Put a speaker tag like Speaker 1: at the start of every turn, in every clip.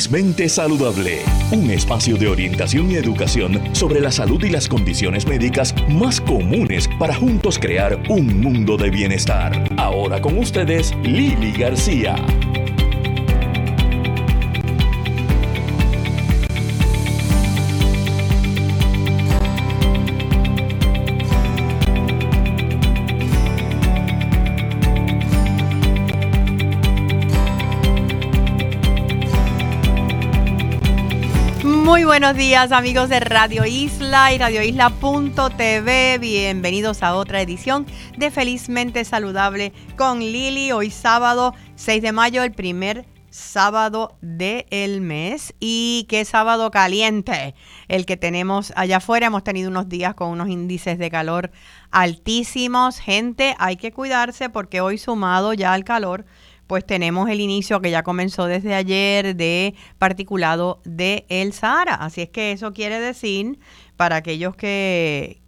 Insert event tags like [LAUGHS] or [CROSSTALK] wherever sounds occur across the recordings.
Speaker 1: Felizmente Saludable, un espacio de orientación y educación sobre la salud y las condiciones médicas más comunes para juntos crear un mundo de bienestar. Ahora con ustedes, Lili García.
Speaker 2: Buenos días amigos de Radio Isla y radioisla.tv. Bienvenidos a otra edición de Felizmente Saludable con Lili. Hoy sábado 6 de mayo, el primer sábado del mes. Y qué sábado caliente el que tenemos allá afuera. Hemos tenido unos días con unos índices de calor altísimos. Gente, hay que cuidarse porque hoy sumado ya al calor pues tenemos el inicio que ya comenzó desde ayer de particulado de el Sahara. Así es que eso quiere decir, para aquellos que,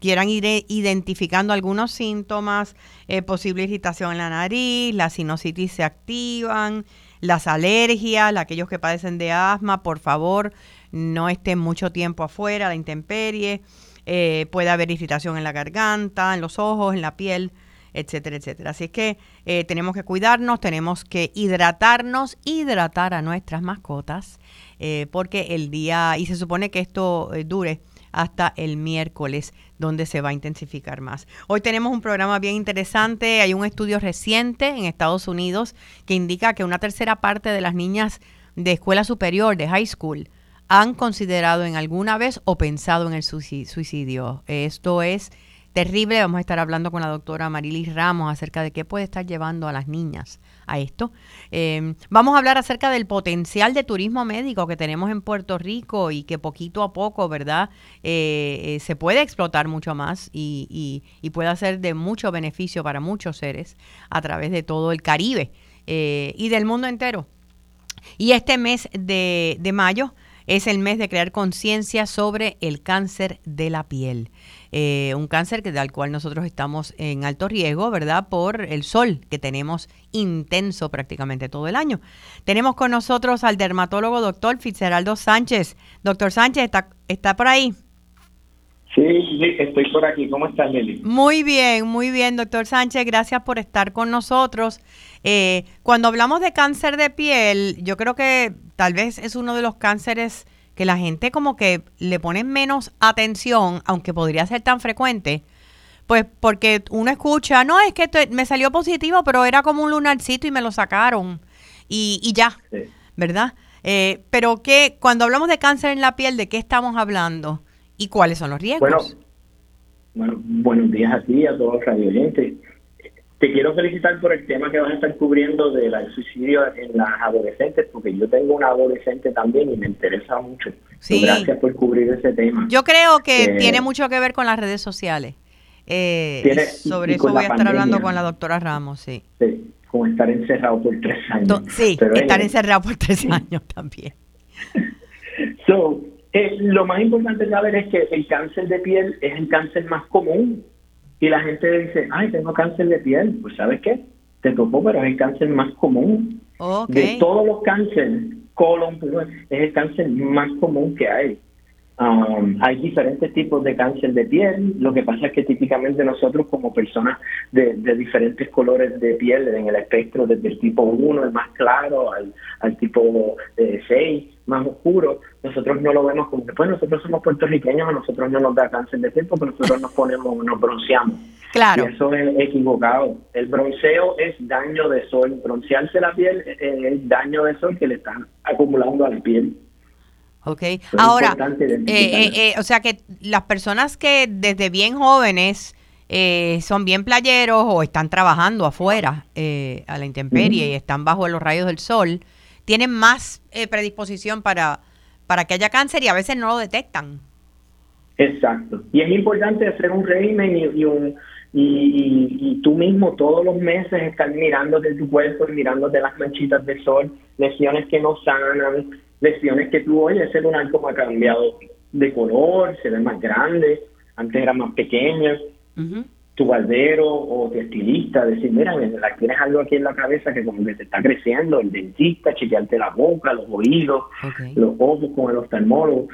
Speaker 2: quieran ir identificando algunos síntomas, eh, posible irritación en la nariz, la sinusitis se activan, las alergias, aquellos que padecen de asma, por favor, no estén mucho tiempo afuera, la intemperie, eh, puede haber irritación en la garganta, en los ojos, en la piel etcétera, etcétera. Así es que eh, tenemos que cuidarnos, tenemos que hidratarnos, hidratar a nuestras mascotas, eh, porque el día, y se supone que esto eh, dure hasta el miércoles, donde se va a intensificar más. Hoy tenemos un programa bien interesante, hay un estudio reciente en Estados Unidos que indica que una tercera parte de las niñas de escuela superior, de high school, han considerado en alguna vez o pensado en el suicidio. Esto es terrible. Vamos a estar hablando con la doctora Marilis Ramos acerca de qué puede estar llevando a las niñas a esto. Em, vamos a hablar acerca del potencial de turismo médico que tenemos en Puerto Rico y que poquito a poco, ¿verdad? Eh, eh, se puede explotar mucho más y, puede ser de mucho beneficio para muchos seres a través de todo el Caribe eh, y del mundo entero. Y este mes de, de mayo es el mes de crear conciencia sobre el cáncer de la piel. Eh, un cáncer que, del cual nosotros estamos en alto riesgo, ¿verdad? Por el sol que tenemos intenso prácticamente todo el año. Tenemos con nosotros al dermatólogo doctor Fitzgeraldo Sánchez. Doctor Sánchez, ¿está, está por ahí?
Speaker 3: Sí, estoy por aquí. ¿Cómo estás, Lili?
Speaker 2: Muy bien, muy bien, doctor Sánchez. Gracias por estar con nosotros. Eh, cuando hablamos de cáncer de piel, yo creo que tal vez es uno de los cánceres que la gente como que le pone menos atención, aunque podría ser tan frecuente, pues porque uno escucha, no, es que me salió positivo, pero era como un lunarcito y me lo sacaron y, ya, ¿verdad? Eh, pero que cuando hablamos de cáncer en la piel, ¿de qué estamos hablando? ¿Y cuáles son los riesgos?
Speaker 3: Bueno, buenos días a ti, a todos los radioyentes. Te quiero felicitar por el tema que vas a estar cubriendo del suicidio en las adolescentes, porque yo tengo una adolescente también y me interesa mucho. Sí. Gracias por cubrir ese tema.
Speaker 2: Yo creo que eh, tiene mucho que ver con las redes sociales. Eh, sobre eso voy a estar hablando con la doctora Ramos, sí.
Speaker 3: Sí, con estar encerrado por tres años.
Speaker 2: Sí, estar encerrado por tres años también. [LAUGHS]
Speaker 3: so, eh, lo más importante saber es que el cáncer de piel es el cáncer más común y la gente dice, ay, tengo cáncer de piel. Pues ¿sabes qué? Te tocó, pero es el cáncer más común. De todos los cánceres, colon, es el cáncer más común que hay. Um, hay diferentes tipos de cáncer de piel. Lo que pasa es que típicamente nosotros como personas de, diferentes colores de piel en el espectro, desde el tipo 1, el más claro, al, al tipo 6, eh, más oscuro, nosotros no lo vemos como después pues nosotros somos puertorriqueños, a nosotros no nos da cáncer de piel porque nosotros nos ponemos, nos bronceamos.
Speaker 2: Claro.
Speaker 3: Y eso es equivocado. El bronceo es daño de sol. Broncearse la piel es daño de sol que le están acumulando a la piel.
Speaker 2: Ok, ahora, eh, eh, eh, o sea que las personas que desde bien jóvenes son bien playeros o están trabajando afuera a la intemperie y están bajo los rayos del sol, tienen más predisposición para, para que haya cáncer y a veces no lo detectan.
Speaker 3: Exacto. Y es importante hacer un régimen y, un, y, tú mismo todos los meses estar mirándote tu cuerpo y mirándote las manchitas de sol, lesiones que no sanan, lesiones que tú, oye, ese lunar como ha cambiado de color, se ve más grande, antes era más pequeña. Tu barbero o tu estilista, decir, mira, tienes algo aquí en la cabeza que como que te está creciendo, el dentista, chequearte la boca, los oídos, los ojos con el oftalmólogo.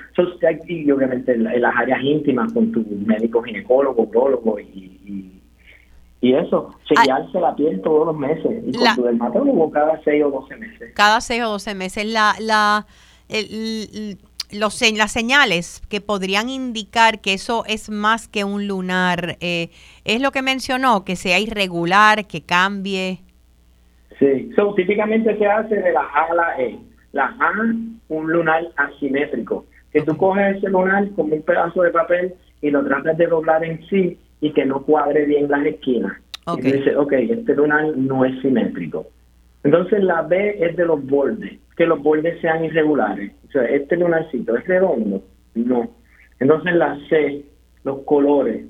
Speaker 3: y obviamente en, las áreas íntimas con tu médico ginecólogo, urologo y, y, eso, chequearse la piel todos los meses y con tu dermatólogo cada seis o doce meses.
Speaker 2: Cada seis o doce meses. La, la, el, los, las señales que podrían indicar que eso es más que un lunar, eh, es lo que mencionó, que sea irregular, que cambie.
Speaker 3: Sí, so, típicamente se hace de la A a la E. La A, un lunar asimétrico, que tú coges ese lunar como un pedazo de papel y lo tratas de doblar en sí y que no cuadre bien las esquinas. Y dices, ok, este lunar no es simétrico. Entonces la B es de los bordes, que los bordes sean irregulares. O sea, este lunarcito es redondo, no. Entonces la C, los colores,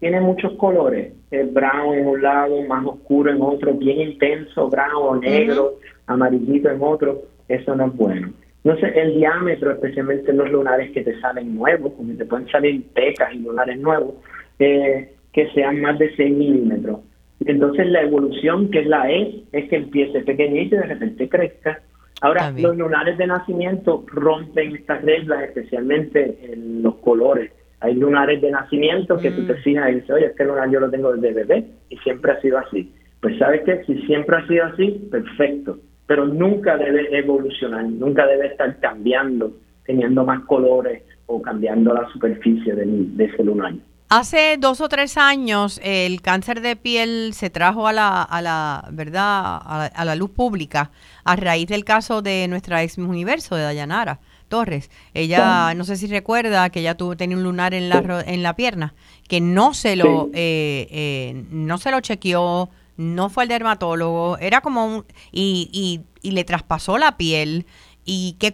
Speaker 3: tiene muchos colores, el brown en un lado, más oscuro en otro, bien intenso, brown negro, amarillito en otro, eso no es bueno. Entonces el diámetro, especialmente en los lunares que te salen nuevos, como te pueden salir pecas y lunares nuevos, eh, que sean más de 6 milímetros. Entonces la evolución, que es la E, es que empiece pequeñito y de repente crezca. Ahora, los lunares de nacimiento rompen estas reglas, especialmente en los colores. Hay lunares de nacimiento que tú te mm. fijas y dices, oye, este lunar yo lo tengo desde bebé y siempre ha sido así. Pues sabes que si siempre ha sido así, perfecto. Pero nunca debe evolucionar, nunca debe estar cambiando, teniendo más colores o cambiando la superficie de, de ese lunar.
Speaker 2: Hace dos o tres años el cáncer de piel se trajo a la, a la verdad, a la, luz pública a raíz del caso de nuestra ex universo de Dayanara Torres. Ella, no sé si recuerda que ella tuvo, tenía un lunar en la, en la pierna, que no se lo, eh, eh, no se lo chequeó, no fue al dermatólogo, era como un, y, y, y le traspasó la piel y qué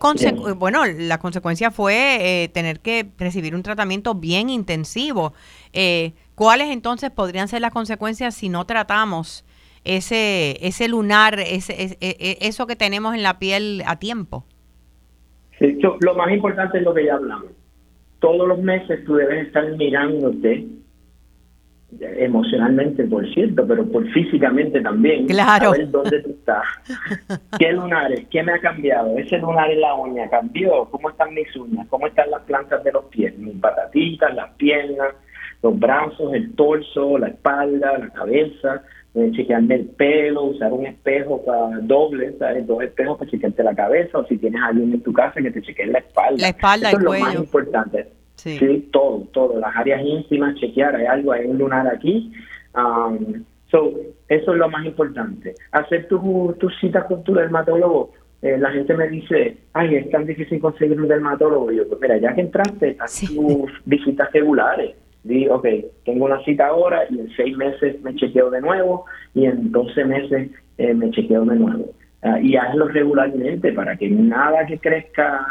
Speaker 2: bueno, la consecuencia fue eh, tener que recibir un tratamiento bien intensivo. Eh, ¿Cuáles entonces podrían ser las consecuencias si no tratamos ese ese lunar, ese, e, e, eso que tenemos en la piel a tiempo?
Speaker 3: Sí, lo más importante es lo que ya hablamos. Todos los meses tú debes estar mirándote emocionalmente, por cierto, pero por físicamente también.
Speaker 2: Claro.
Speaker 3: A ver dónde tú estás. [LAUGHS] ¿Qué lunares? ¿Qué me ha cambiado? ¿Ese lunar en la uña cambió? ¿Cómo están mis uñas? ¿Cómo están las plantas de los pies? Mis patatitas, las piernas, los brazos, el torso, la espalda, la cabeza. Eh, chequearme el pelo, usar un espejo para doble, ¿sabes? Dos espejos para chequearte la cabeza, o si tienes alguien en tu casa que te chequee la espalda.
Speaker 2: La espalda,
Speaker 3: Eso
Speaker 2: es
Speaker 3: lo más importante Sí. todo, todo. Las áreas íntimas, chequear, hay algo, hay un lunar aquí. Um, so, eso es lo más importante. Hacer tus tu citas con tu dermatólogo. Eh, la gente me dice, ay, es tan difícil conseguir un dermatólogo. Y yo, pues mira, ya que entraste, haz tus visitas regulares. Di, ok, tengo una cita ahora y en seis meses me chequeo de nuevo y en doce meses eh, me chequeo de nuevo. Ah, y hazlo regularmente para que nada que crezca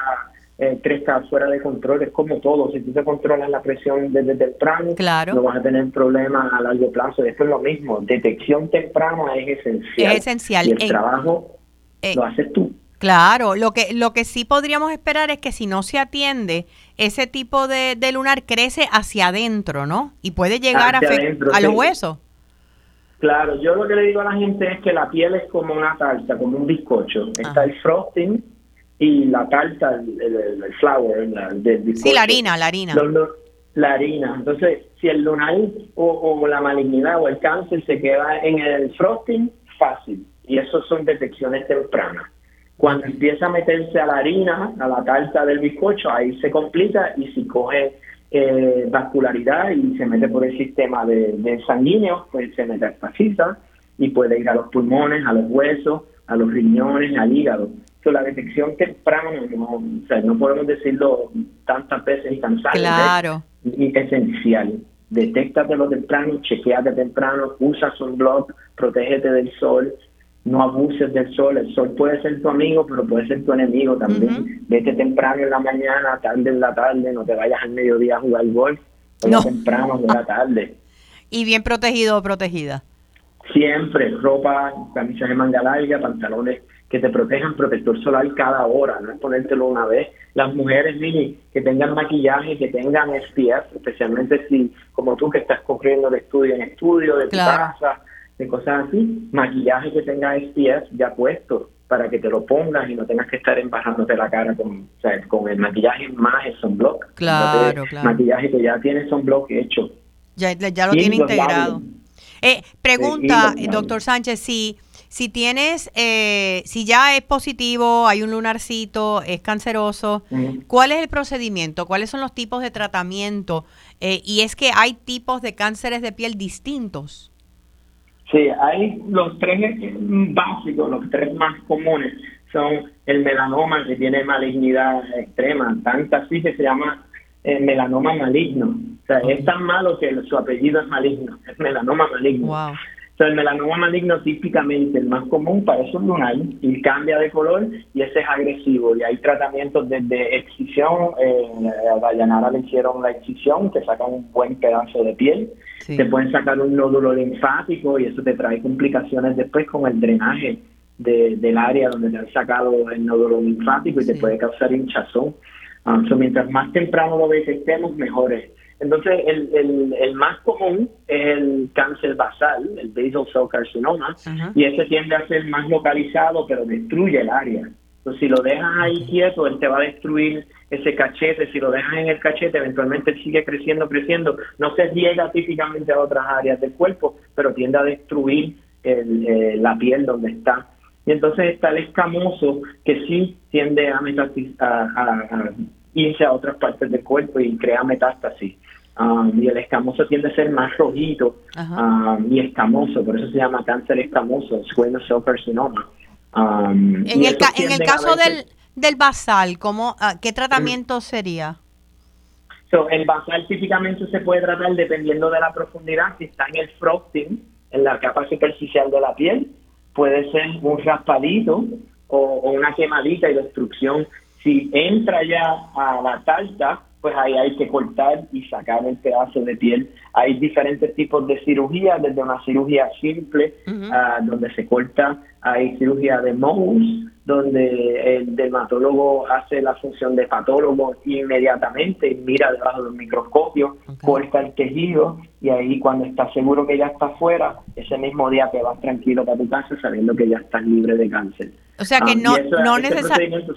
Speaker 3: eh, crezca fuera de control. Es como todo, si tú te controlas la presión desde temprano, no vas a tener problemas a largo plazo. Esto es lo mismo, detección temprana es esencial.
Speaker 2: Es esencial.
Speaker 3: Y el trabajo eh, lo haces tú.
Speaker 2: Claro, lo que, lo que sí podríamos esperar es que si no se atiende, ese tipo de, lunar crece hacia adentro, ¿no? Y puede llegar a, a los huesos.
Speaker 3: Claro, yo lo que le digo a la gente es que la piel es como una tarta, como un bizcocho. Está el frosting, y la tarta, el, flour, del
Speaker 2: Sí, la harina, la harina.
Speaker 3: la harina. Entonces, si el lunar o, la malignidad o el cáncer se queda en el frosting, fácil. Y eso son detecciones tempranas. Cuando empieza a meterse a la harina, a la tarta del bizcocho, ahí se complica y si coge eh, vascularidad y se mete por el sistema de, sanguíneo, pues se mete a y puede ir a los pulmones, a los huesos, a los riñones, al hígado la detección temprana, no, no podemos decirlo tantas veces y cansarlo.
Speaker 2: Claro.
Speaker 3: Es esencial. Detéctatelo temprano, chequeate temprano, usa sunblock, protégete del sol, no abuses del sol. El sol puede ser tu amigo, pero puede ser tu enemigo también. Vete temprano en la mañana, tarde en la tarde, no te vayas al mediodía a jugar golf. No. temprano en la tarde. [LAUGHS]
Speaker 2: Y bien protegido o protegida.
Speaker 3: Siempre, ropa, camisas de manga larga, pantalones que te protejan protector solar cada hora, no es ponértelo una vez. Las mujeres, Lili, que tengan maquillaje, que tengan SPF, especialmente si, como tú que estás corriendo de estudio en estudio, de tu casa, de cosas así, maquillaje que tenga SPF ya puesto para que te lo pongas y no tengas que estar embarrándote la cara con, con el maquillaje más el sunblock.
Speaker 2: Claro, claro.
Speaker 3: Maquillaje que ya tiene sunblock hecho.
Speaker 2: Ya, ya lo tiene integrado. Eh, pregunta, doctor Sánchez, si, si tienes, eh, si ya es positivo, hay un lunarcito, es canceroso, ¿cuál es el procedimiento? ¿Cuáles son los tipos de tratamiento? Eh, y es que hay tipos de cánceres de piel distintos.
Speaker 3: Sí, hay los tres básicos, los tres más comunes son el melanoma que tiene malignidad extrema, tanta así que se llama eh, melanoma maligno. O sea, es tan malo que su apellido es maligno, es melanoma maligno. Wow. O sea, el melanoma maligno típicamente el más común para eso es lunar y cambia de color y ese es agresivo y hay tratamientos desde excisión, eh, a Dayanara le hicieron la excisión que saca un buen pedazo de piel, te pueden sacar un nódulo linfático y eso te trae complicaciones después con el drenaje del área donde te han sacado el nódulo linfático y te puede causar hinchazón. Ah, mientras más temprano lo detectemos, mejor es. Entonces, el, el, el, más común es el cáncer basal, el basal cell carcinoma, y ese tiende a ser más localizado, pero destruye el área. Entonces, si lo dejas ahí quieto, él te va a destruir ese cachete. Si lo dejas en el cachete, eventualmente sigue creciendo, creciendo. No se llega típicamente a otras áreas del cuerpo, pero tiende a destruir el, eh, la piel donde está. Y entonces está el escamoso que sí tiende a, a, irse a otras partes del cuerpo y crea metástasis. Um, y el escamoso tiende a ser más rojito um, y escamoso, por eso se llama cáncer escamoso, squamous cell carcinoma.
Speaker 2: Um, en, el en el caso del, del basal, ¿cómo, ah, ¿qué tratamiento sería?
Speaker 3: el basal típicamente se puede tratar dependiendo de la profundidad, si está en el frosting, en la capa superficial de la piel, puede ser un raspadito o, una quemadita y destrucción. Si entra ya a la talta, pues ahí hay que cortar y sacar el pedazo de piel. Hay diferentes tipos de cirugía, desde una cirugía simple, donde se corta, hay cirugía de Mohs, donde el dermatólogo hace la función de patólogo inmediatamente, mira debajo del microscopio, corta el tejido y ahí cuando estás seguro que ya está fuera, ese mismo día te vas tranquilo para tu casa sabiendo que ya estás libre de cáncer.
Speaker 2: O sea que ah, no, no, necesariamente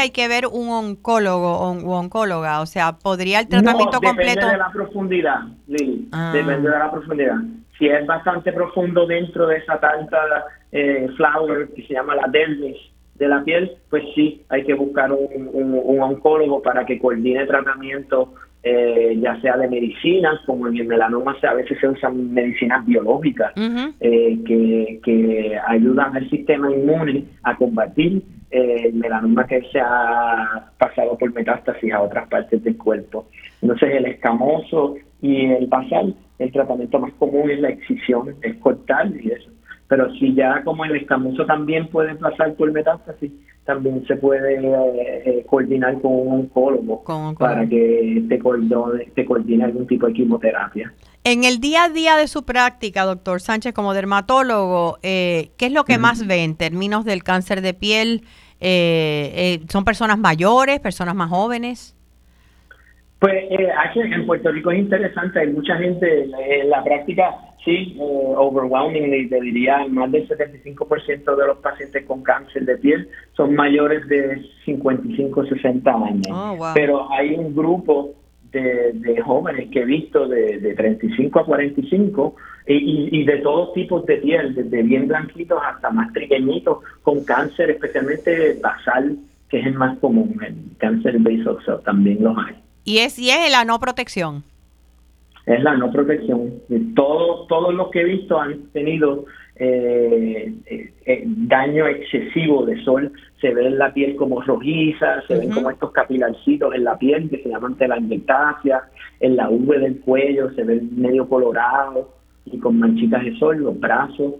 Speaker 2: hay que ver un oncólogo o oncóloga, o sea, podría el tratamiento completo. Depende
Speaker 3: de la profundidad, Lili, ah. depende de la profundidad. Si es bastante profundo dentro de esa tanta eh, flower que se llama la dermis de la piel, pues sí, hay que buscar un, un, oncólogo para que coordine tratamiento, eh, ya sea de medicinas, como en el melanoma a veces se usan medicinas biológicas eh, que, que ayudan al sistema inmune a combatir el melanoma que se ha pasado por metástasis a otras partes del cuerpo. Entonces el escamoso y el basal, el tratamiento más común es la excisión, es cortar y eso pero si ya como el escamoso también puede pasar por metástasis, también se puede eh, eh, coordinar con un oncólogo, para que te coordine, te coordine algún tipo de quimioterapia.
Speaker 2: En el día a día de su práctica, doctor Sánchez, como dermatólogo, eh, ¿qué es lo que más ve en términos del cáncer de piel? ¿Son personas mayores, personas más jóvenes?
Speaker 3: Pues aquí en Puerto Rico es interesante, hay mucha gente en la práctica Sí, eh, overwhelmingly, te diría, más del 75% de los pacientes con cáncer de piel son mayores de 55, 60 años. Oh, Pero hay un grupo de, jóvenes que he visto de, de 35 a 45 y, y, de todos tipos de piel, desde bien blanquitos hasta más pequeñitos, con cáncer, especialmente basal, que es el más común, el cáncer basal también los hay.
Speaker 2: ¿Y es, y es la no protección?
Speaker 3: es la no protección. Todos, todos los que he visto han tenido eh, eh, daño excesivo de sol. Se ve en la piel como rojiza, se ven como estos capilarcitos en la piel que se llaman telangiectasia, en la V del cuello se ven medio colorado y con manchitas de sol, los brazos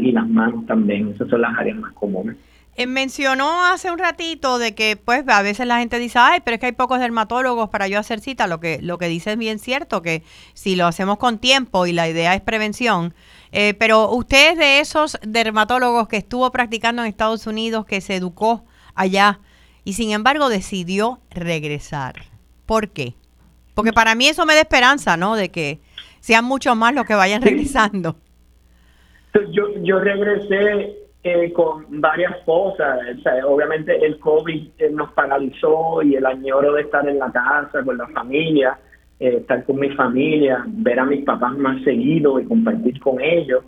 Speaker 3: y las manos también. Esas son las áreas más comunes.
Speaker 2: Eh, mencionó hace un ratito de que pues a veces la gente dice, ay, pero es que hay pocos dermatólogos para yo hacer cita. Lo que, lo que dice es bien cierto, que si lo hacemos con tiempo y la idea es prevención. Eh, pero usted es de esos dermatólogos que estuvo practicando en Estados Unidos, que se educó allá y sin embargo decidió regresar. ¿Por qué? Porque para mí eso me da esperanza, ¿no? De que sean muchos más los que vayan regresando.
Speaker 3: Yo, yo regresé eh, con varias cosas. obviamente el COVID eh, nos paralizó y el añoro de estar en la casa con la familia, eh, estar con mi familia, ver a mis papás más seguido y compartir con ellos.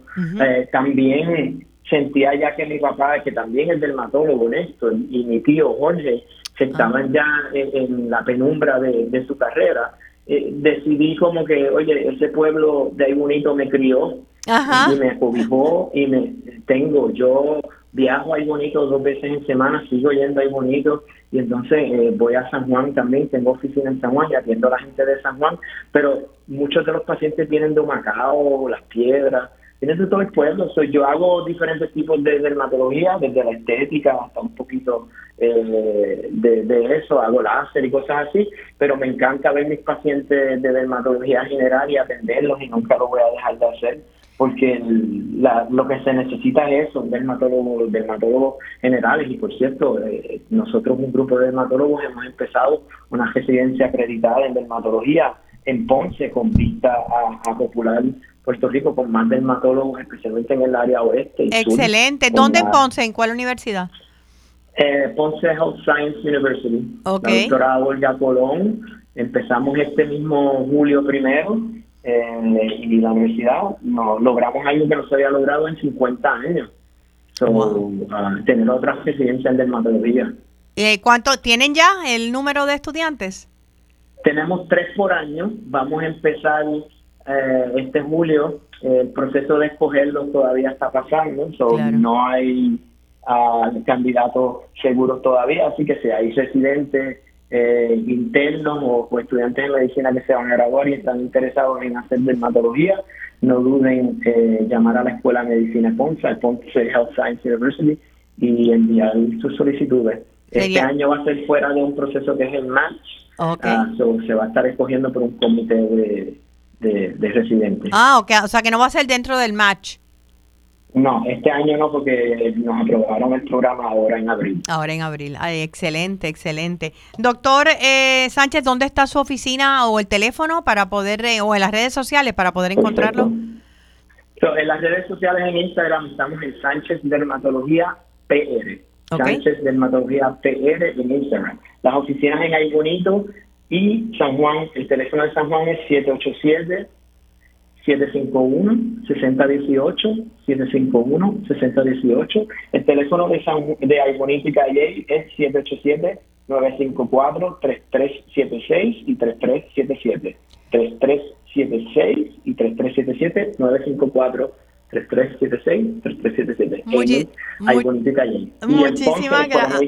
Speaker 3: también sentía ya que mi papá, que también es dermatólogo, Néstor, y mi tío Jorge, que estaban ya en, la penumbra de, su carrera, decidí como que, oye, ese pueblo de ahí bonito me crió, y me cobijó y me tengo, yo viajo ahí bonito dos veces en semana, sigo yendo ahí bonito y entonces eh, voy a San Juan también, tengo oficina en San Juan y atiendo a la gente de San Juan, pero muchos de los pacientes vienen de Macao, Las Piedras, vienen de todo el pueblo, yo hago diferentes tipos de dermatología, desde la estética hasta un poquito eh, de, de, eso, hago láser y cosas así, pero me encanta ver mis pacientes de dermatología general y atenderlos y nunca lo voy a dejar de hacer porque lo que se necesita es eso, dermatólogos, dermatólogos generales. Y por cierto, eh, nosotros, un grupo de dermatólogos, hemos empezado una residencia acreditada en dermatología en Ponce con vista a, popular Puerto Rico con más dermatólogos, especialmente en el área oeste.
Speaker 2: Excelente. ¿Dónde en Ponce? ¿En cuál universidad?
Speaker 3: Eh, Ponce Health Science University. La doctora Olga Colón. Empezamos este mismo julio primero eh, y la universidad no, logramos algo que no se había logrado en 50 años. tener otra residencia en dermatología.
Speaker 2: Eh, ¿Cuánto tienen ya el número de estudiantes?
Speaker 3: Tenemos tres por año. Vamos a empezar eh, este julio. El proceso de escogerlos todavía está pasando. No hay uh, candidatos seguros todavía. Así que si hay residentes eh, internos o, estudiantes de medicina que se van a graduar y están interesados en hacer dermatología, no duden eh, llamar a la Escuela de Medicina Ponce, Ponce Health Science University, y enviar sus solicitudes. Este año va a ser fuera de un proceso que es el match, ah, se va a estar escogiendo por un comité de, de, de residentes.
Speaker 2: Ah, ok, o sea que no va a ser dentro del match.
Speaker 3: No, este año no, porque nos aprobaron el programa ahora en abril.
Speaker 2: Ahora en abril. excelente, excelente. Doctor eh, Sánchez, ¿dónde está su oficina o el teléfono para poder, eh, o en las redes sociales para poder encontrarlo?
Speaker 3: en las redes sociales en Instagram estamos en Sánchez Dermatología PR. Sánchez Dermatología PR en Instagram. Las oficinas en Bonito y San Juan, el teléfono de San Juan es 787 751-6018, 751-6018. El teléfono de, San, de Aibonito y Calle es 787-954-3376 y 3377. 3376 y 3377, 954 3376 3377
Speaker 2: Muchi
Speaker 3: y Calle.
Speaker 2: Muchísimas gracias.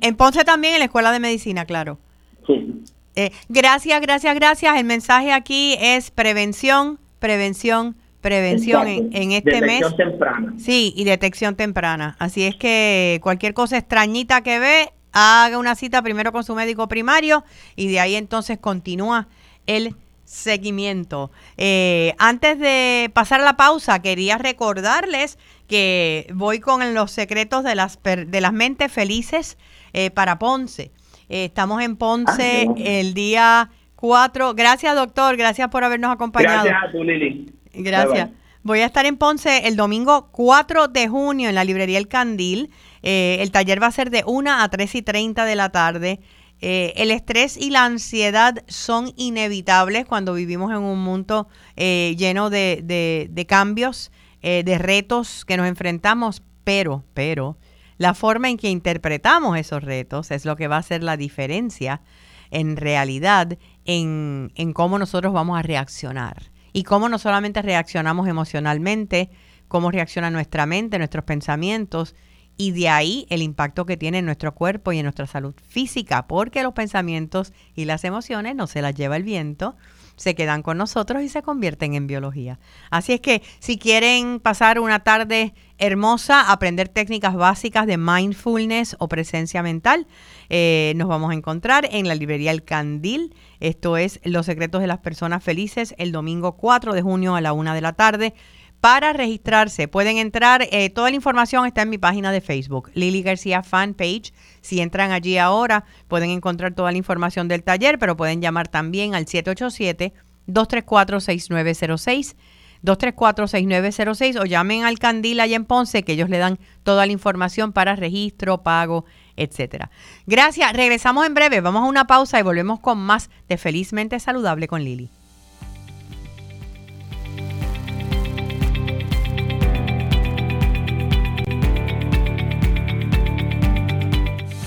Speaker 2: En Ponce también, en la Escuela de Medicina, claro.
Speaker 3: Sí.
Speaker 2: Eh, gracias, gracias, gracias. El mensaje aquí es prevención, prevención, prevención en, este mes.
Speaker 3: Detección temprana.
Speaker 2: Sí, y detección temprana. Así es que cualquier cosa extrañita que ve, haga una cita primero con su médico primario y de ahí entonces continúa el seguimiento. Eh, antes de pasar a la pausa, quería recordarles que voy con los secretos de las, de las mentes felices eh, para Ponce. Eh, estamos en Ponce ah, el día Cuatro. Gracias, doctor. Gracias por habernos acompañado.
Speaker 3: Gracias a tú, Lili.
Speaker 2: Gracias. Voy a estar en Ponce el domingo 4 de junio en la librería El Candil. Eh, el taller va a ser de 1 a 3 y 30 de la tarde. Eh, el estrés y la ansiedad son inevitables cuando vivimos en un mundo eh, lleno de, de, cambios, de retos que nos enfrentamos, pero, pero, la forma en que interpretamos esos retos es lo que va a hacer la diferencia en realidad en, cómo nosotros vamos a reaccionar. Y cómo no solamente reaccionamos emocionalmente, cómo reacciona nuestra mente, nuestros pensamientos, y de ahí el impacto que tiene en nuestro cuerpo y en nuestra salud física, porque los pensamientos y las emociones no se las lleva el viento, se quedan con nosotros y se convierten en biología. Así es que si quieren pasar una tarde hermosa, aprender técnicas básicas de mindfulness o presencia mental, eh, nos vamos a encontrar en la librería El Candil. Esto es Los secretos de las personas felices el domingo 4 de junio a la una de la tarde. Para registrarse pueden entrar, eh, toda la información está en mi página de Facebook, Lili García Fan Page. Si entran allí ahora pueden encontrar toda la información del taller, pero pueden llamar también al 787-234-6906. 234-6906 o llamen al Candil allá en Ponce que ellos le dan toda la información para registro, pago, etcétera. Gracias, regresamos en breve, vamos a una pausa y volvemos con más de Felizmente Saludable con Lili.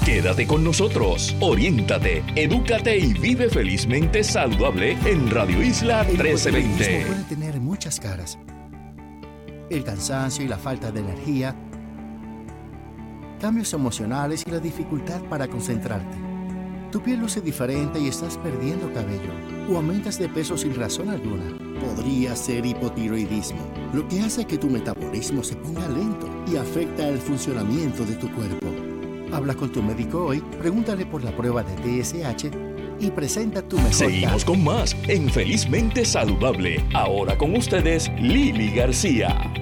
Speaker 1: Quédate con nosotros, oriéntate, edúcate y vive felizmente saludable en Radio Isla 1320.
Speaker 4: puede tener muchas caras. El cansancio y la falta de energía, cambios emocionales y la dificultad para concentrarte. Tu piel luce diferente y estás perdiendo cabello o aumentas de peso sin razón alguna. Podría ser hipotiroidismo, lo que hace que tu metabolismo se ponga lento y afecta el funcionamiento de tu cuerpo. Habla con tu médico hoy, pregúntale por la prueba de TSH y presenta tu mejor
Speaker 1: Seguimos con más en Felizmente Saludable. Ahora con ustedes, Lili García.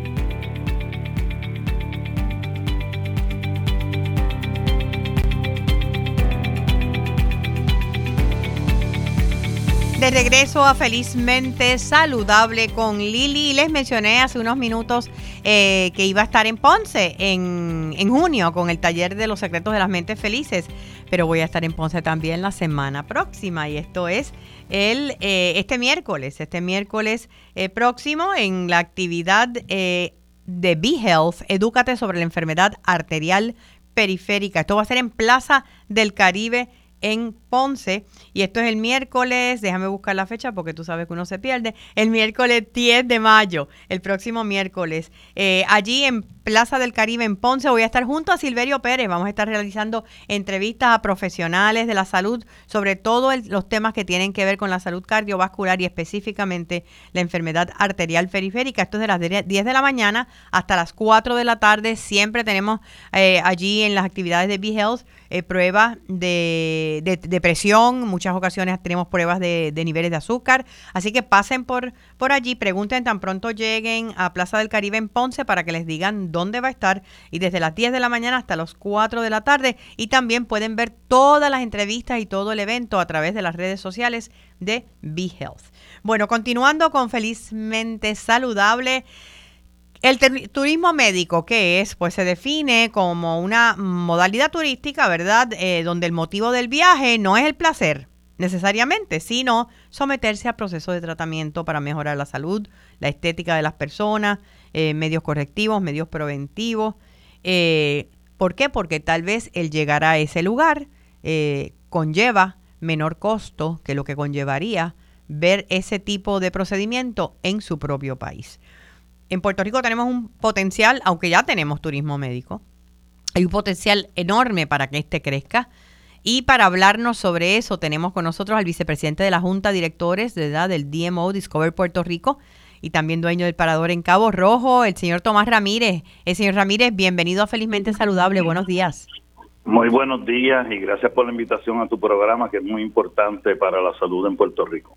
Speaker 2: De regreso a Felizmente Saludable con Lili. Les mencioné hace unos minutos eh, que iba a estar en Ponce en, junio con el taller de los secretos de las mentes felices, pero voy a estar en Ponce también la semana próxima y esto es el, eh, este miércoles, este miércoles eh, próximo en la actividad de B-Health, Edúcate sobre la enfermedad arterial periférica. Esto va a ser en Plaza del Caribe en Ponce. Y esto es el miércoles, déjame buscar la fecha porque tú sabes que uno se pierde, el miércoles 10 de mayo, el próximo miércoles. Eh, allí en Plaza del Caribe en Ponce voy a estar junto a Silverio Pérez. Vamos a estar realizando entrevistas a profesionales de la salud sobre todos los temas que tienen que ver con la salud cardiovascular y específicamente la enfermedad arterial periférica. Esto es de las 10 de la mañana hasta las 4 de la tarde. Siempre tenemos eh, allí en las actividades de B-Health eh, pruebas de, presión, muchas ocasiones tenemos pruebas de, niveles de azúcar, así que pasen por, por allí, pregunten tan pronto lleguen a Plaza del Caribe en Ponce para que les digan dónde va a estar y desde las 10 de la mañana hasta las 4 de la tarde y también pueden ver todas las entrevistas y todo el evento a través de las redes sociales de BeHealth. Bueno, continuando con Felizmente Saludable. El turismo médico, ¿qué es? Pues se define como una modalidad turística, ¿verdad? Eh, donde el motivo del viaje no es el placer necesariamente, sino someterse a procesos de tratamiento para mejorar la salud, la estética de las personas, eh, medios correctivos, medios preventivos. Eh, ¿Por qué? Porque tal vez el llegar a ese lugar conlleva menor costo que lo que conllevaría ver ese tipo de procedimiento en su propio país en Puerto Rico tenemos un potencial, aunque ya tenemos turismo médico, hay un potencial enorme para que este crezca. Y para hablarnos sobre eso, tenemos con nosotros al vicepresidente de la Junta Directores de edad del DMO Discover Puerto Rico y también dueño del parador en Cabo Rojo, el señor Tomás Ramírez. El señor Ramírez, bienvenido a Felizmente Saludable. Buenos días.
Speaker 5: Muy buenos días y gracias por la invitación a tu programa, que es muy importante para la salud en Puerto Rico.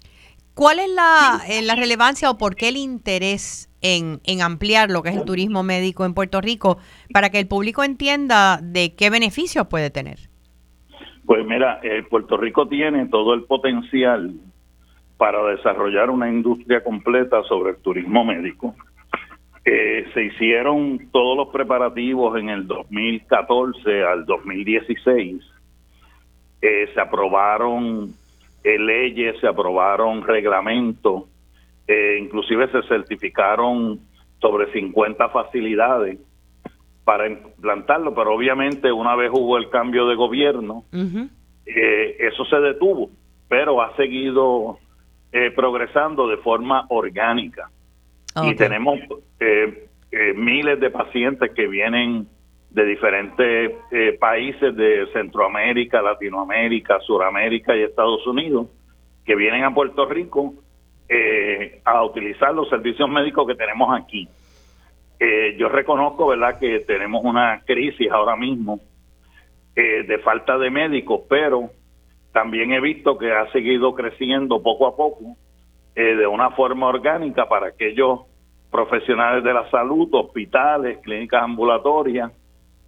Speaker 2: ¿Cuál es la, eh, la relevancia o por qué el interés en, ampliar lo que es el turismo médico en Puerto Rico para que el público entienda de qué beneficios puede tener?
Speaker 5: Pues mira, eh, Puerto Rico tiene todo el potencial para desarrollar una industria completa sobre el turismo médico. Eh, se hicieron todos los preparativos en el 2014 al 2016. Eh, se aprobaron leyes, se aprobaron reglamentos eh, inclusive se certificaron sobre 50 facilidades para implantarlo, pero obviamente una vez hubo el cambio de gobierno, eh, eso se detuvo, pero ha seguido eh, progresando de forma orgánica. Y tenemos miles de pacientes que vienen de diferentes países de Centroamérica, Latinoamérica, Suramérica y Estados Unidos, que vienen a Puerto Rico eh, a utilizar los servicios médicos que tenemos aquí. Eh, yo reconozco, ¿verdad?, que tenemos una crisis ahora mismo eh, de falta de médicos, pero también he visto que ha seguido creciendo poco a poco de una forma orgánica para aquellos profesionales de la salud, hospitales, clínicas ambulatorias,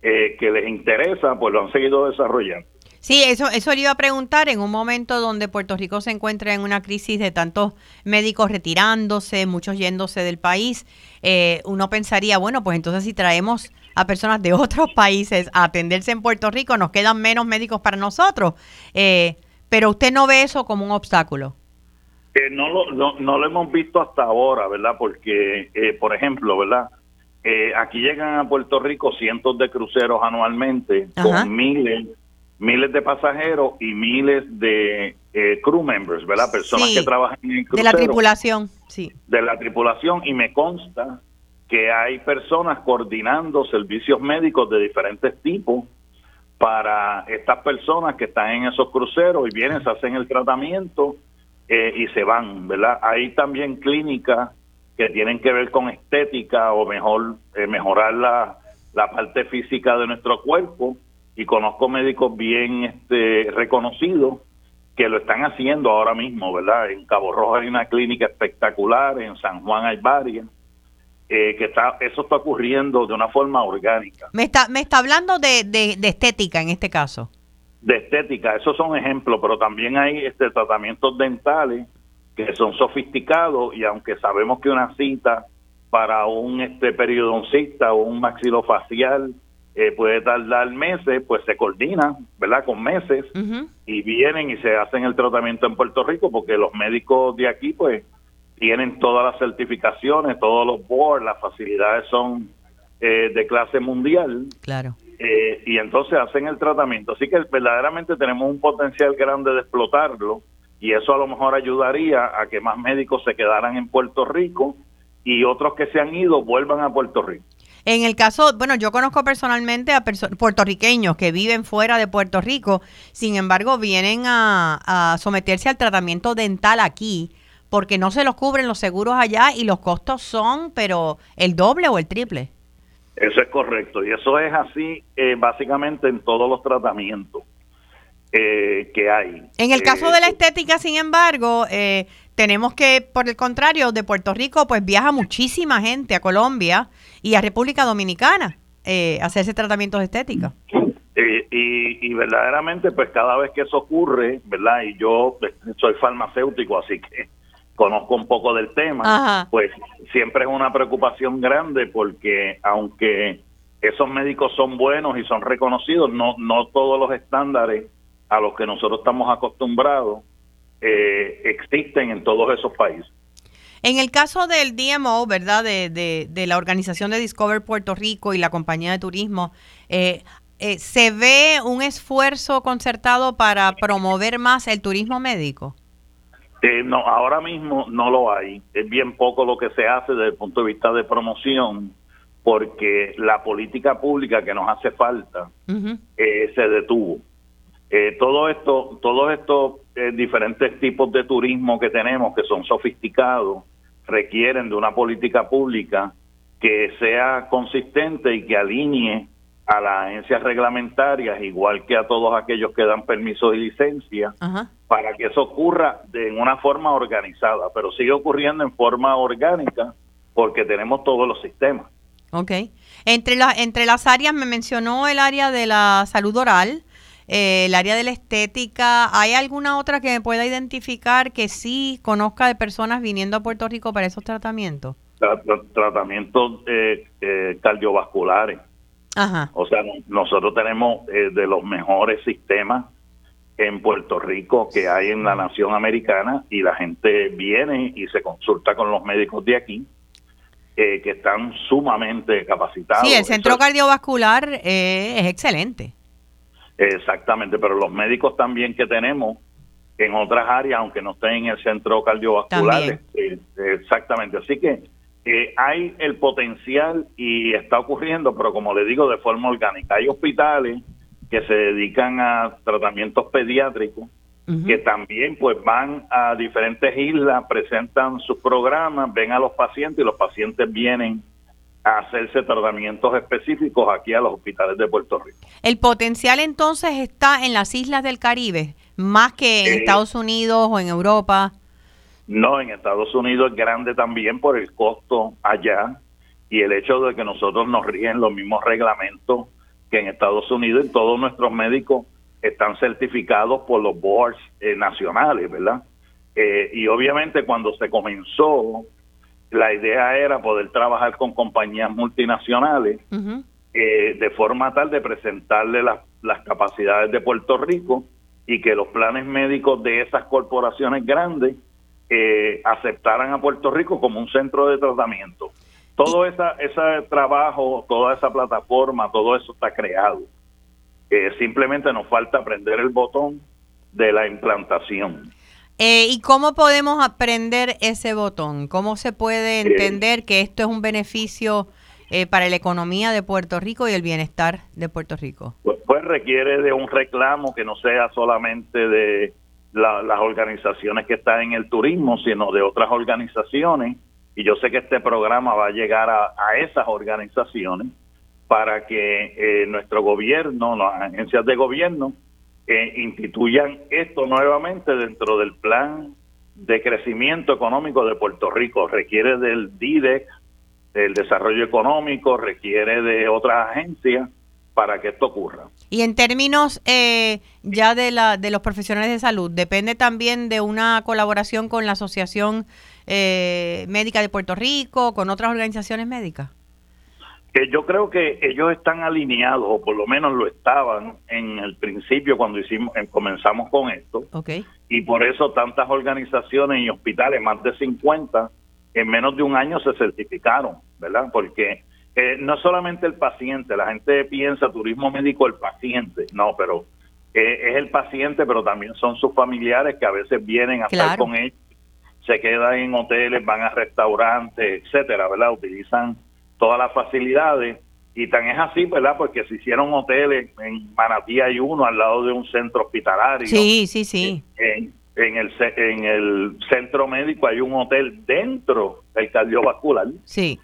Speaker 5: que les interesa, pues lo han seguido desarrollando.
Speaker 2: Sí, eso, eso le iba a preguntar en un momento donde Puerto Rico se encuentra en una crisis de tantos médicos retirándose, muchos yéndose del país. Eh, uno pensaría, bueno, pues entonces si traemos a personas de otros [LAUGHS] países a atenderse en Puerto Rico, nos quedan menos médicos para nosotros. Eh, pero usted no ve eso como un obstáculo.
Speaker 5: Eh, no, lo, no, no, lo hemos visto hasta ahora, ¿verdad? Porque, por ejemplo, ¿verdad? Aquí llegan a Puerto Rico cientos de cruceros anualmente con miles miles de pasajeros y miles de eh, crew members, ¿verdad? Personas que trabajan en el
Speaker 2: crucero. De la tripulación, sí.
Speaker 5: De la tripulación y me consta que hay personas coordinando servicios médicos de diferentes tipos para estas personas que están en esos cruceros y vienen, se hacen el tratamiento eh, y se van, ¿verdad? Hay también clínicas que tienen que ver con estética o mejor eh, mejorar la, la parte física de nuestro cuerpo y conozco médicos bien este, reconocidos que lo están haciendo ahora mismo, ¿verdad? En Cabo Rojo hay una clínica espectacular, en San Juan hay varias, eh, que está, eso está ocurriendo de una forma orgánica.
Speaker 2: Me está, me está hablando de, de, estética en este caso.
Speaker 5: De estética, esos son ejemplos, pero también hay este tratamientos dentales que son sofisticados y aunque sabemos que una cita para un este periodoncista o un maxilofacial eh, puede tardar meses, pues se coordina, ¿verdad? Con meses y vienen y se hacen el tratamiento en Puerto Rico porque los médicos de aquí, pues, tienen todas las certificaciones, todos los boards, las facilidades son eh, de clase mundial.
Speaker 2: Claro.
Speaker 5: Eh, y entonces hacen el tratamiento. Así que verdaderamente tenemos un potencial grande de explotarlo y eso a lo mejor ayudaría a que más médicos se quedaran en Puerto Rico y otros que se han ido vuelvan a Puerto Rico.
Speaker 2: En el caso, bueno, yo conozco personalmente a puertorriqueños que viven fuera de Puerto Rico, sin embargo, vienen a, someterse al tratamiento dental aquí porque no se los cubren los seguros allá y los costos son, pero el doble o el triple.
Speaker 5: Eso es correcto y eso es así eh, básicamente en todos los tratamientos eh, que hay.
Speaker 2: En el caso de la eh, estética, sin embargo, tenemos que, por el contrario, de Puerto Rico, pues viaja muchísima gente a Colombia y a República Dominicana eh, hacerse tratamientos estéticos.
Speaker 5: Eh, y, verdaderamente, pues cada vez que eso ocurre, ¿verdad? Y yo pues, soy farmacéutico, así que conozco un poco del tema, pues siempre es una preocupación grande porque aunque esos médicos son buenos y son reconocidos, no, no todos los estándares a los que nosotros estamos acostumbrados eh, existen en todos esos países.
Speaker 2: En el caso del DMO, ¿verdad? De, de, la organización de Discover Puerto Rico y la compañía de turismo, eh, eh, ¿se ve un esfuerzo concertado para promover más el turismo médico?
Speaker 5: Eh, no, ahora mismo no lo hay. Es bien poco lo que se hace desde el punto de vista de promoción, porque la política pública que nos hace falta se detuvo. Todo esto, todos estos diferentes tipos de turismo que tenemos, que son sofisticados, requieren de una política pública que sea consistente y que alinee a las agencias reglamentarias, igual que a todos aquellos que dan permisos y licencias, para que eso ocurra de, en una forma organizada, pero sigue ocurriendo en forma orgánica porque tenemos todos los sistemas.
Speaker 2: Ok. Entre, la, entre las áreas me mencionó el área de la salud oral, eh, el área de la estética. ¿Hay alguna otra que me pueda identificar que sí conozca de personas viniendo a Puerto Rico para esos tratamientos?
Speaker 5: tratamientos eh, eh, cardiovasculares. Ajá. O sea, nosotros tenemos de los mejores sistemas en Puerto Rico que hay en la nación americana y la gente viene y se consulta con los médicos de aquí. que están sumamente capacitados.
Speaker 2: Sí, el centro cardiovascular es excelente.
Speaker 5: Exactamente, pero los médicos también que tenemos en otras áreas, aunque no estén en el centro cardiovascular, eh, exactamente. Así que eh, hay el potencial y está ocurriendo, pero como le digo, de forma orgánica. Hay hospitales que se dedican a tratamientos pediátricos que también pues van a diferentes islas, presentan sus programas, ven a los pacientes y los pacientes vienen hacerse tratamientos específicos aquí a los hospitales de Puerto Rico.
Speaker 2: El potencial entonces está en las islas del Caribe, más que en
Speaker 5: Eh,
Speaker 2: Estados Unidos o en Europa.
Speaker 5: No, en Estados Unidos es grande también por el costo allá y el hecho de que nosotros nos rigen los mismos reglamentos que en Estados Unidos y todos nuestros médicos están certificados por los boards eh, nacionales, ¿verdad? Eh, y obviamente cuando se comenzó, la idea era poder trabajar con compañías multinacionales eh, de forma tal de presentarle las, las capacidades de Puerto Rico y que los planes médicos de esas corporaciones grandes eh, aceptaran a Puerto Rico como un centro de tratamiento. Todo esa, ese trabajo, toda esa plataforma, todo eso está creado. Eh, simplemente nos falta aprender el botón de la implantación.
Speaker 2: Eh, ¿Y cómo podemos aprender ese botón? ¿Cómo se puede entender que esto es un beneficio eh, para la economía de Puerto Rico y el bienestar de Puerto Rico?
Speaker 5: Pues, pues requiere de un reclamo que no sea solamente de la- las organizaciones que están en el turismo, sino de otras organizaciones. Y yo sé que este programa va a llegar a, a esas organizaciones para que eh, nuestro gobierno, las agencias de gobierno, eh, instituyan esto nuevamente dentro del plan de crecimiento económico de Puerto Rico. Requiere del DIDEC, del desarrollo económico, requiere de otras agencias para que esto ocurra.
Speaker 2: Y en términos eh, ya de, la, de los profesionales de salud, ¿depende también de una colaboración con la Asociación eh, Médica de Puerto Rico, con otras organizaciones médicas?
Speaker 5: Que yo creo que ellos están alineados, o por lo menos lo estaban en el principio cuando hicimos, eh, comenzamos con esto, y por eso tantas organizaciones y hospitales, más de 50, en menos de un año se certificaron, ¿verdad? Porque eh, no solamente el paciente, la gente piensa turismo médico el paciente, no, pero eh, es el paciente, pero también son sus familiares que a veces vienen a estar con ellos, se quedan en hoteles, van a restaurantes, etcétera, ¿verdad? Utilizan todas las facilidades y tan es así, ¿verdad? Porque se hicieron hoteles en Manatí hay uno al lado de un centro hospitalario.
Speaker 2: Sí, sí, sí.
Speaker 5: En, en el en el centro médico hay un hotel dentro del cardiovascular
Speaker 2: Sí.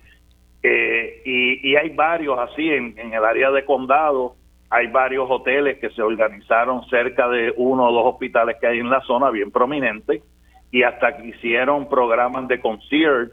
Speaker 5: eh, y, y hay varios así en, en el área de condado hay varios hoteles que se organizaron cerca de uno o dos hospitales que hay en la zona bien prominentes y hasta que hicieron programas de concierge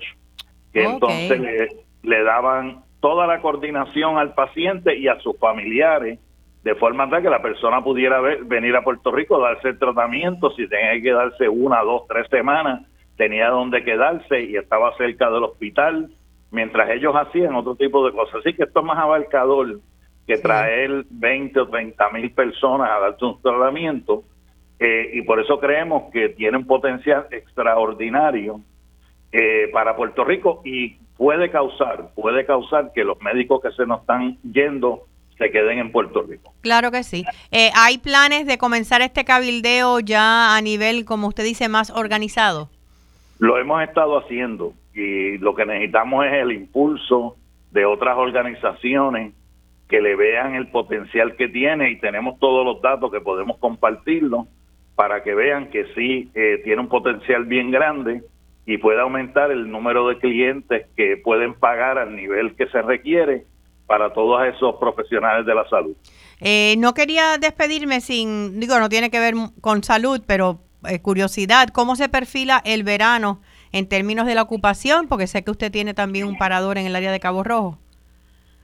Speaker 5: que entonces le daban toda la coordinación al paciente y a sus familiares de forma tal que la persona pudiera ver- venir a Puerto Rico, darse el tratamiento, si tenía que quedarse una, dos, tres semanas, tenía donde quedarse y estaba cerca del hospital, mientras ellos hacían otro tipo de cosas. Así que esto es más abarcador que traer 20 o 30 mil personas a darse un tratamiento, eh, y por eso creemos que tiene un potencial extraordinario eh, para Puerto Rico y puede causar, puede causar que los médicos que se nos están yendo se queden en Puerto Rico.
Speaker 2: Claro que sí. Eh, ¿Hay planes de comenzar este cabildeo ya a nivel, como usted dice, más organizado?
Speaker 5: Lo hemos estado haciendo y lo que necesitamos es el impulso de otras organizaciones que le vean el potencial que tiene y tenemos todos los datos que podemos compartirlo para que vean que sí eh, tiene un potencial bien grande y puede aumentar el número de clientes que pueden pagar al nivel que se requiere para todos esos profesionales de la salud.
Speaker 2: Eh, no quería despedirme sin, digo, no tiene que ver con salud, pero eh, curiosidad, ¿cómo se perfila el verano en términos de la ocupación? Porque sé que usted tiene también un parador en el área de Cabo Rojo.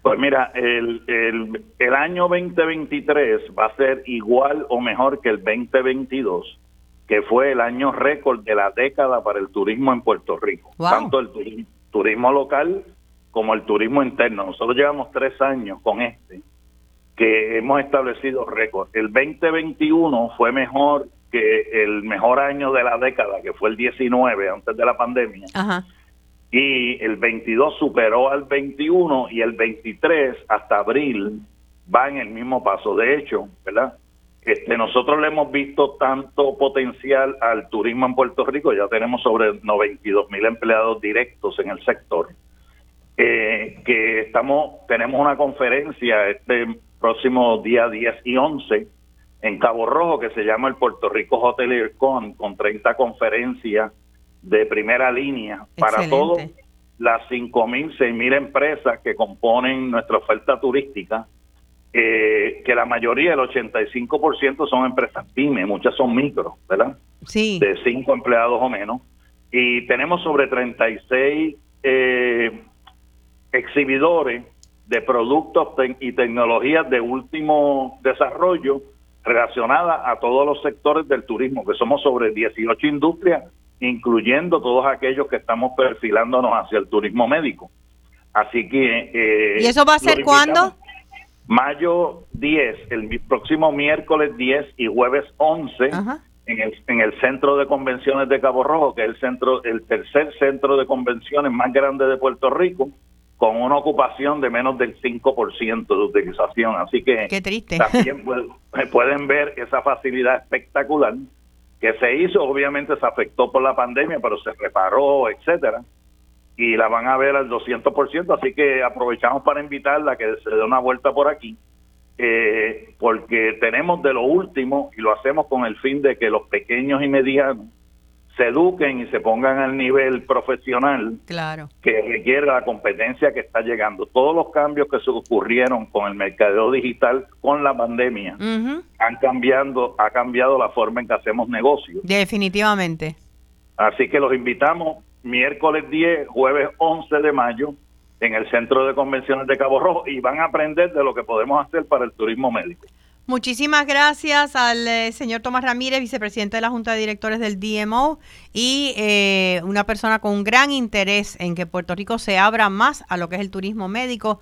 Speaker 5: Pues mira, el, el, el año 2023 va a ser igual o mejor que el 2022, que fue el año récord de la década para el turismo en Puerto Rico.
Speaker 2: Wow.
Speaker 5: Tanto el turi- turismo local como el turismo interno. Nosotros llevamos tres años con este, que hemos establecido récord. El 2021 fue mejor que el mejor año de la década, que fue el 19, antes de la pandemia
Speaker 2: Ajá.
Speaker 5: y el 22 superó al 21 y el 23 hasta abril va en el mismo paso. De hecho, ¿verdad? Este, nosotros le hemos visto tanto potencial al turismo en Puerto Rico, ya tenemos sobre 92 mil empleados directos en el sector, eh, que estamos tenemos una conferencia este próximo día 10 y 11 en Cabo Rojo que se llama el Puerto Rico Hotelier Con, con 30 conferencias de primera línea para todas las 5.000, 6.000 empresas que componen nuestra oferta turística, eh, que la mayoría, el 85% son empresas pymes, muchas son micro, ¿verdad?
Speaker 2: Sí.
Speaker 5: De 5 empleados o menos. Y tenemos sobre 36 eh, exhibidores de productos y tecnologías de último desarrollo relacionada a todos los sectores del turismo, que somos sobre 18 industrias, incluyendo todos aquellos que estamos perfilándonos hacia el turismo médico. Así que...
Speaker 2: Eh, ¿Y eso va a ser cuándo?
Speaker 5: Mayo 10, el próximo miércoles 10 y jueves 11, en el, en el Centro de Convenciones de Cabo Rojo, que es el, centro, el tercer centro de convenciones más grande de Puerto Rico, con una ocupación de menos del 5% de utilización. Así que
Speaker 2: Qué triste.
Speaker 5: también [LAUGHS] pueden ver esa facilidad espectacular que se hizo, obviamente se afectó por la pandemia, pero se reparó, etcétera, y la van a ver al 200%, así que aprovechamos para invitarla a que se dé una vuelta por aquí, eh, porque tenemos de lo último y lo hacemos con el fin de que los pequeños y medianos se eduquen y se pongan al nivel profesional
Speaker 2: claro.
Speaker 5: que requiere la competencia que está llegando. Todos los cambios que se ocurrieron con el mercadeo digital con la pandemia han cambiado, ha cambiado la forma en que hacemos negocios.
Speaker 2: Definitivamente.
Speaker 5: Así que los invitamos miércoles 10, jueves 11 de mayo en el Centro de Convenciones de Cabo Rojo y van a aprender de lo que podemos hacer para el turismo médico.
Speaker 2: Muchísimas gracias al eh, señor Tomás Ramírez, vicepresidente de la Junta de Directores del DMO y eh, una persona con un gran interés en que Puerto Rico se abra más a lo que es el turismo médico,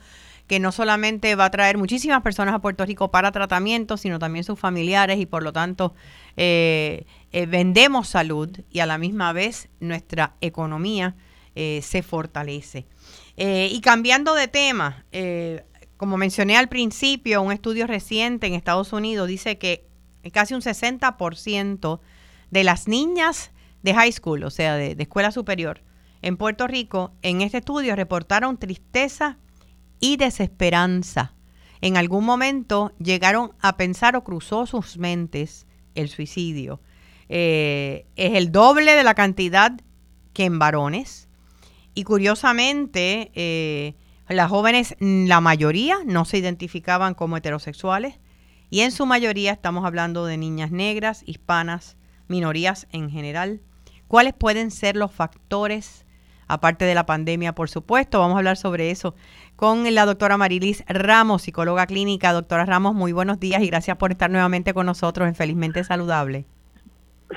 Speaker 2: que no solamente va a traer muchísimas personas a Puerto Rico para tratamiento, sino también sus familiares y por lo tanto eh, vendemos salud y a la misma vez nuestra economía se fortalece. y cambiando de tema, como mencioné al principio, un estudio reciente en Estados Unidos dice que casi un 60% de las niñas de high school, o sea, de, escuela superior, en Puerto Rico, en este estudio reportaron tristeza y desesperanza. En algún momento llegaron a pensar o cruzó sus mentes el suicidio. Eh, es el doble de la cantidad que en varones. Y curiosamente, eh, las jóvenes, la mayoría, no se identificaban como heterosexuales y en su mayoría estamos hablando de niñas negras, hispanas, minorías en general. ¿Cuáles pueden ser los factores, aparte de la pandemia, por supuesto? Vamos a hablar sobre eso con la doctora Marilis Ramos, psicóloga clínica. Doctora Ramos, muy buenos días y gracias por estar nuevamente con nosotros en Felizmente Saludable.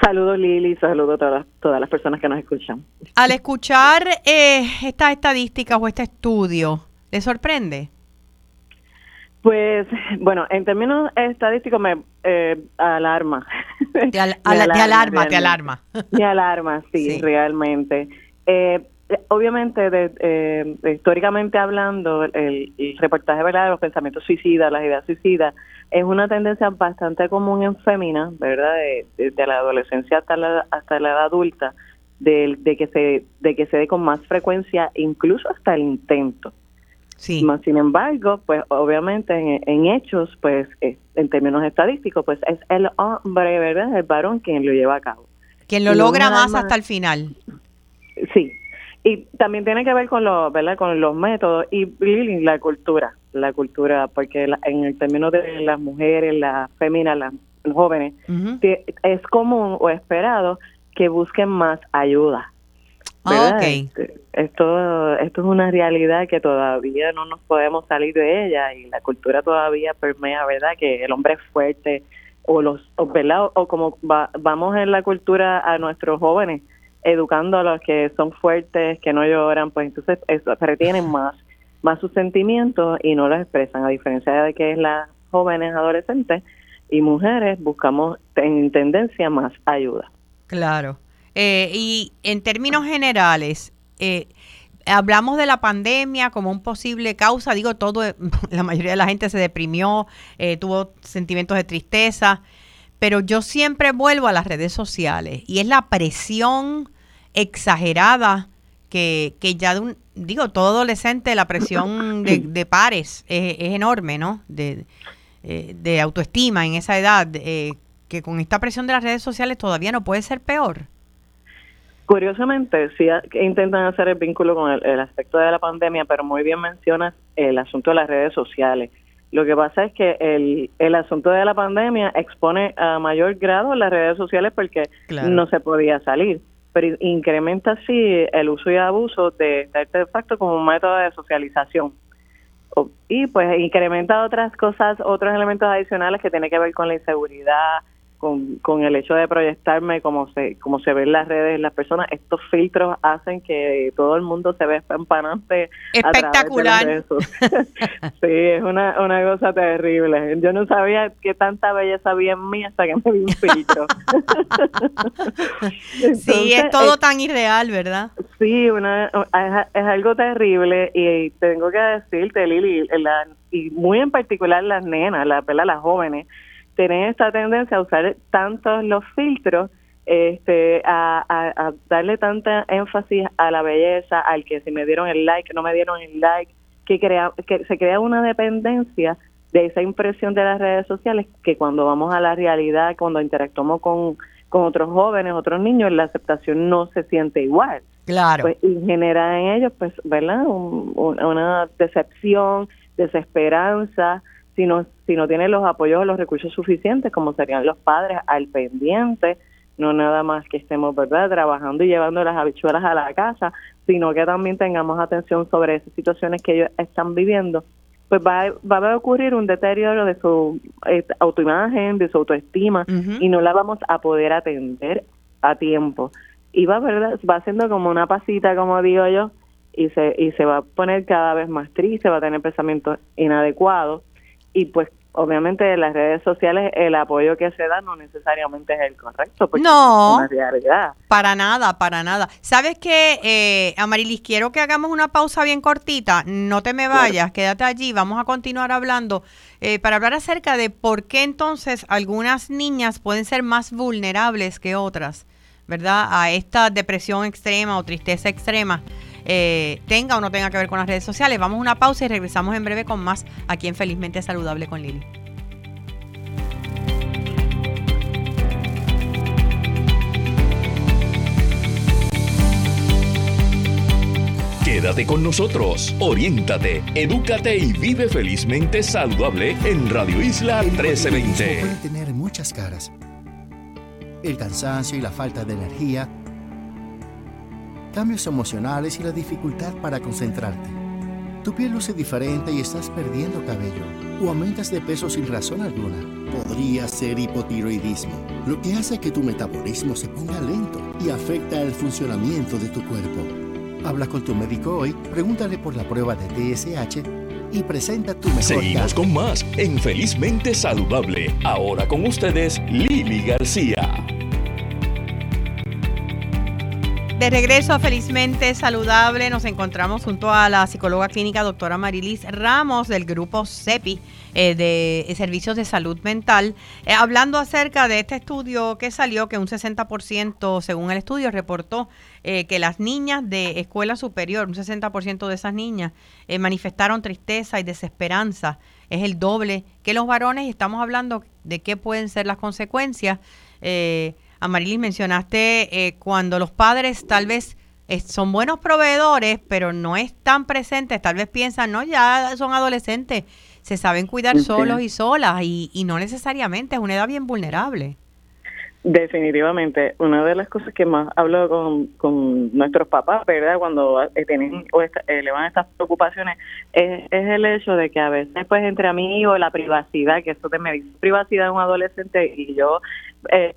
Speaker 6: Saludos Lili, saludos a todas, todas las personas que nos escuchan.
Speaker 2: Al escuchar eh, estas estadísticas o este estudio, ¿le sorprende?
Speaker 6: Pues, bueno, en términos estadísticos me eh, alarma.
Speaker 2: Te, [LAUGHS] alarma, te alarma.
Speaker 6: Me alarma, sí, [LAUGHS] realmente. Eh, obviamente, de, históricamente hablando, el, reportaje ¿verdad? de los pensamientos suicidas, las ideas suicidas, es una tendencia bastante común en féminas, ¿verdad? Desde la adolescencia hasta la, hasta la edad adulta, de, que se de que se dé con más frecuencia, incluso hasta el intento.
Speaker 2: Sí.
Speaker 6: Sin embargo, pues obviamente en, hechos, pues eh, en términos estadísticos, pues es el hombre, ¿verdad? El varón quien lo lleva a cabo.
Speaker 2: Quien lo logra más hasta el final.
Speaker 6: Sí, y también tiene que ver con los, ¿verdad? Con los métodos y, la cultura, la cultura, porque en el término de las mujeres, las féminas, las jóvenes, es común o esperado que busquen más ayuda.
Speaker 2: Ah,
Speaker 6: este, esto, esto es una realidad que todavía no nos podemos salir de ella y la cultura todavía permea, ¿verdad? Que el hombre es fuerte o los, o, O como vamos en la cultura a nuestros jóvenes educando a los que son fuertes, que no lloran, pues entonces eso, retienen [LAUGHS] más, más sus sentimientos y no los expresan, a diferencia de que las jóvenes, adolescentes y mujeres buscamos en tendencia más ayuda.
Speaker 2: Claro. Eh, y en términos generales, eh, hablamos de la pandemia como un posible causa, digo, todo, [LAUGHS] la mayoría de la gente se deprimió, eh, tuvo sentimientos de tristeza, pero yo siempre vuelvo a las redes sociales y es la presión exagerada que, que ya de un, digo, todo adolescente, la presión de, pares es, enorme, ¿no? De, eh, de autoestima en esa edad, eh, que con esta presión de las redes sociales todavía no puede ser peor.
Speaker 6: Curiosamente, sí intentan hacer el vínculo con el, aspecto de la pandemia, pero muy bien mencionas el asunto de las redes sociales. Lo que pasa es que el, el asunto de la pandemia expone a mayor grado las redes sociales porque no se podía salir, pero incrementa así el uso y abuso de este artefacto como un método de socialización. Y pues incrementa otras cosas, otros elementos adicionales que tienen que ver con la inseguridad, con, con el hecho de proyectarme como se como se ven las redes las personas estos filtros hacen que todo el mundo se ve espampanante
Speaker 2: espectacular. [LAUGHS]
Speaker 6: sí es una, una cosa terrible. Yo no sabía que tanta belleza había en mí hasta que me vi un filtro. [LAUGHS]
Speaker 2: Sí es todo eh, tan irreal verdad
Speaker 6: sí una es, algo terrible y tengo que decirte Lili y muy en particular las nenas las las jóvenes tienen esta tendencia a usar tantos los filtros, este, a, darle tanta énfasis a la belleza, al que si me dieron el like, no me dieron el like, que, crea, que se crea una dependencia de esa impresión de las redes sociales que cuando vamos a la realidad, cuando interactuamos con, con otros jóvenes, otros niños, la aceptación no se siente igual.
Speaker 2: Claro.
Speaker 6: Pues, y genera en ellos, pues, ¿verdad? una decepción, desesperanza, si no, si no tiene los apoyos o los recursos suficientes, como serían los padres al pendiente, no nada más que estemos verdad trabajando y llevando las habichuelas a la casa, sino que también tengamos atención sobre esas situaciones que ellos están viviendo, pues va, va a ocurrir un deterioro de su eh, autoimagen, de su autoestima, y no la vamos a poder atender a tiempo. Y va, ¿verdad? va siendo como una pasita, como digo yo, y se, y se va a poner cada vez más triste, va a tener pensamientos inadecuados y pues obviamente en las redes sociales el apoyo que se da no necesariamente es el correcto. Porque
Speaker 2: no,
Speaker 6: es una realidad.
Speaker 2: para nada, para nada. ¿Sabes qué, eh, Amarilis? Quiero que hagamos una pausa bien cortita. No te me vayas, quédate allí. Vamos a continuar hablando eh, para hablar acerca de por qué entonces algunas niñas pueden ser más vulnerables que otras, ¿verdad? A esta depresión extrema o tristeza extrema eh, tenga o no tenga que ver con las redes sociales. Vamos a una pausa y regresamos en breve con más aquí en Felizmente Saludable con Lili.
Speaker 1: Quédate con nosotros, oriéntate, edúcate y vive felizmente saludable en Radio Isla 1320.
Speaker 4: Puede tener muchas caras. El cansancio y la falta de energía cambios emocionales y la dificultad para concentrarte. Tu piel luce diferente y estás perdiendo cabello o aumentas de peso sin razón alguna. Podría ser hipotiroidismo, lo que hace que tu metabolismo se ponga lento y afecta el funcionamiento de tu cuerpo. Habla con tu médico hoy, pregúntale por la prueba de TSH y presenta tu mejor
Speaker 1: Seguimos con más en Felizmente Saludable. Ahora con ustedes, Lili García.
Speaker 2: De regreso Felizmente Saludable, nos encontramos junto a la psicóloga clínica doctora Marilis Ramos del grupo CEPI eh, de Servicios de Salud Mental, eh, hablando acerca de este estudio que salió, que un 60%, según el estudio, reportó eh, que las niñas de escuela superior, un 60% de esas niñas, manifestaron tristeza y desesperanza. Es el doble que los varones y estamos hablando de qué pueden ser las consecuencias. Amarilis, mencionaste eh, cuando los padres tal vez eh, son buenos proveedores, pero no están presentes, tal vez piensan, no, ya son adolescentes, se saben cuidar solos y solas y, y no necesariamente, es una edad bien vulnerable.
Speaker 6: Definitivamente, una de las cosas que más hablo con, con nuestros papás, ¿verdad? Cuando eh, tienen o elevan estas preocupaciones, es, es, el hecho de que a veces, pues, entre amigos, la privacidad, que eso te me dice privacidad de un adolescente y yo eh,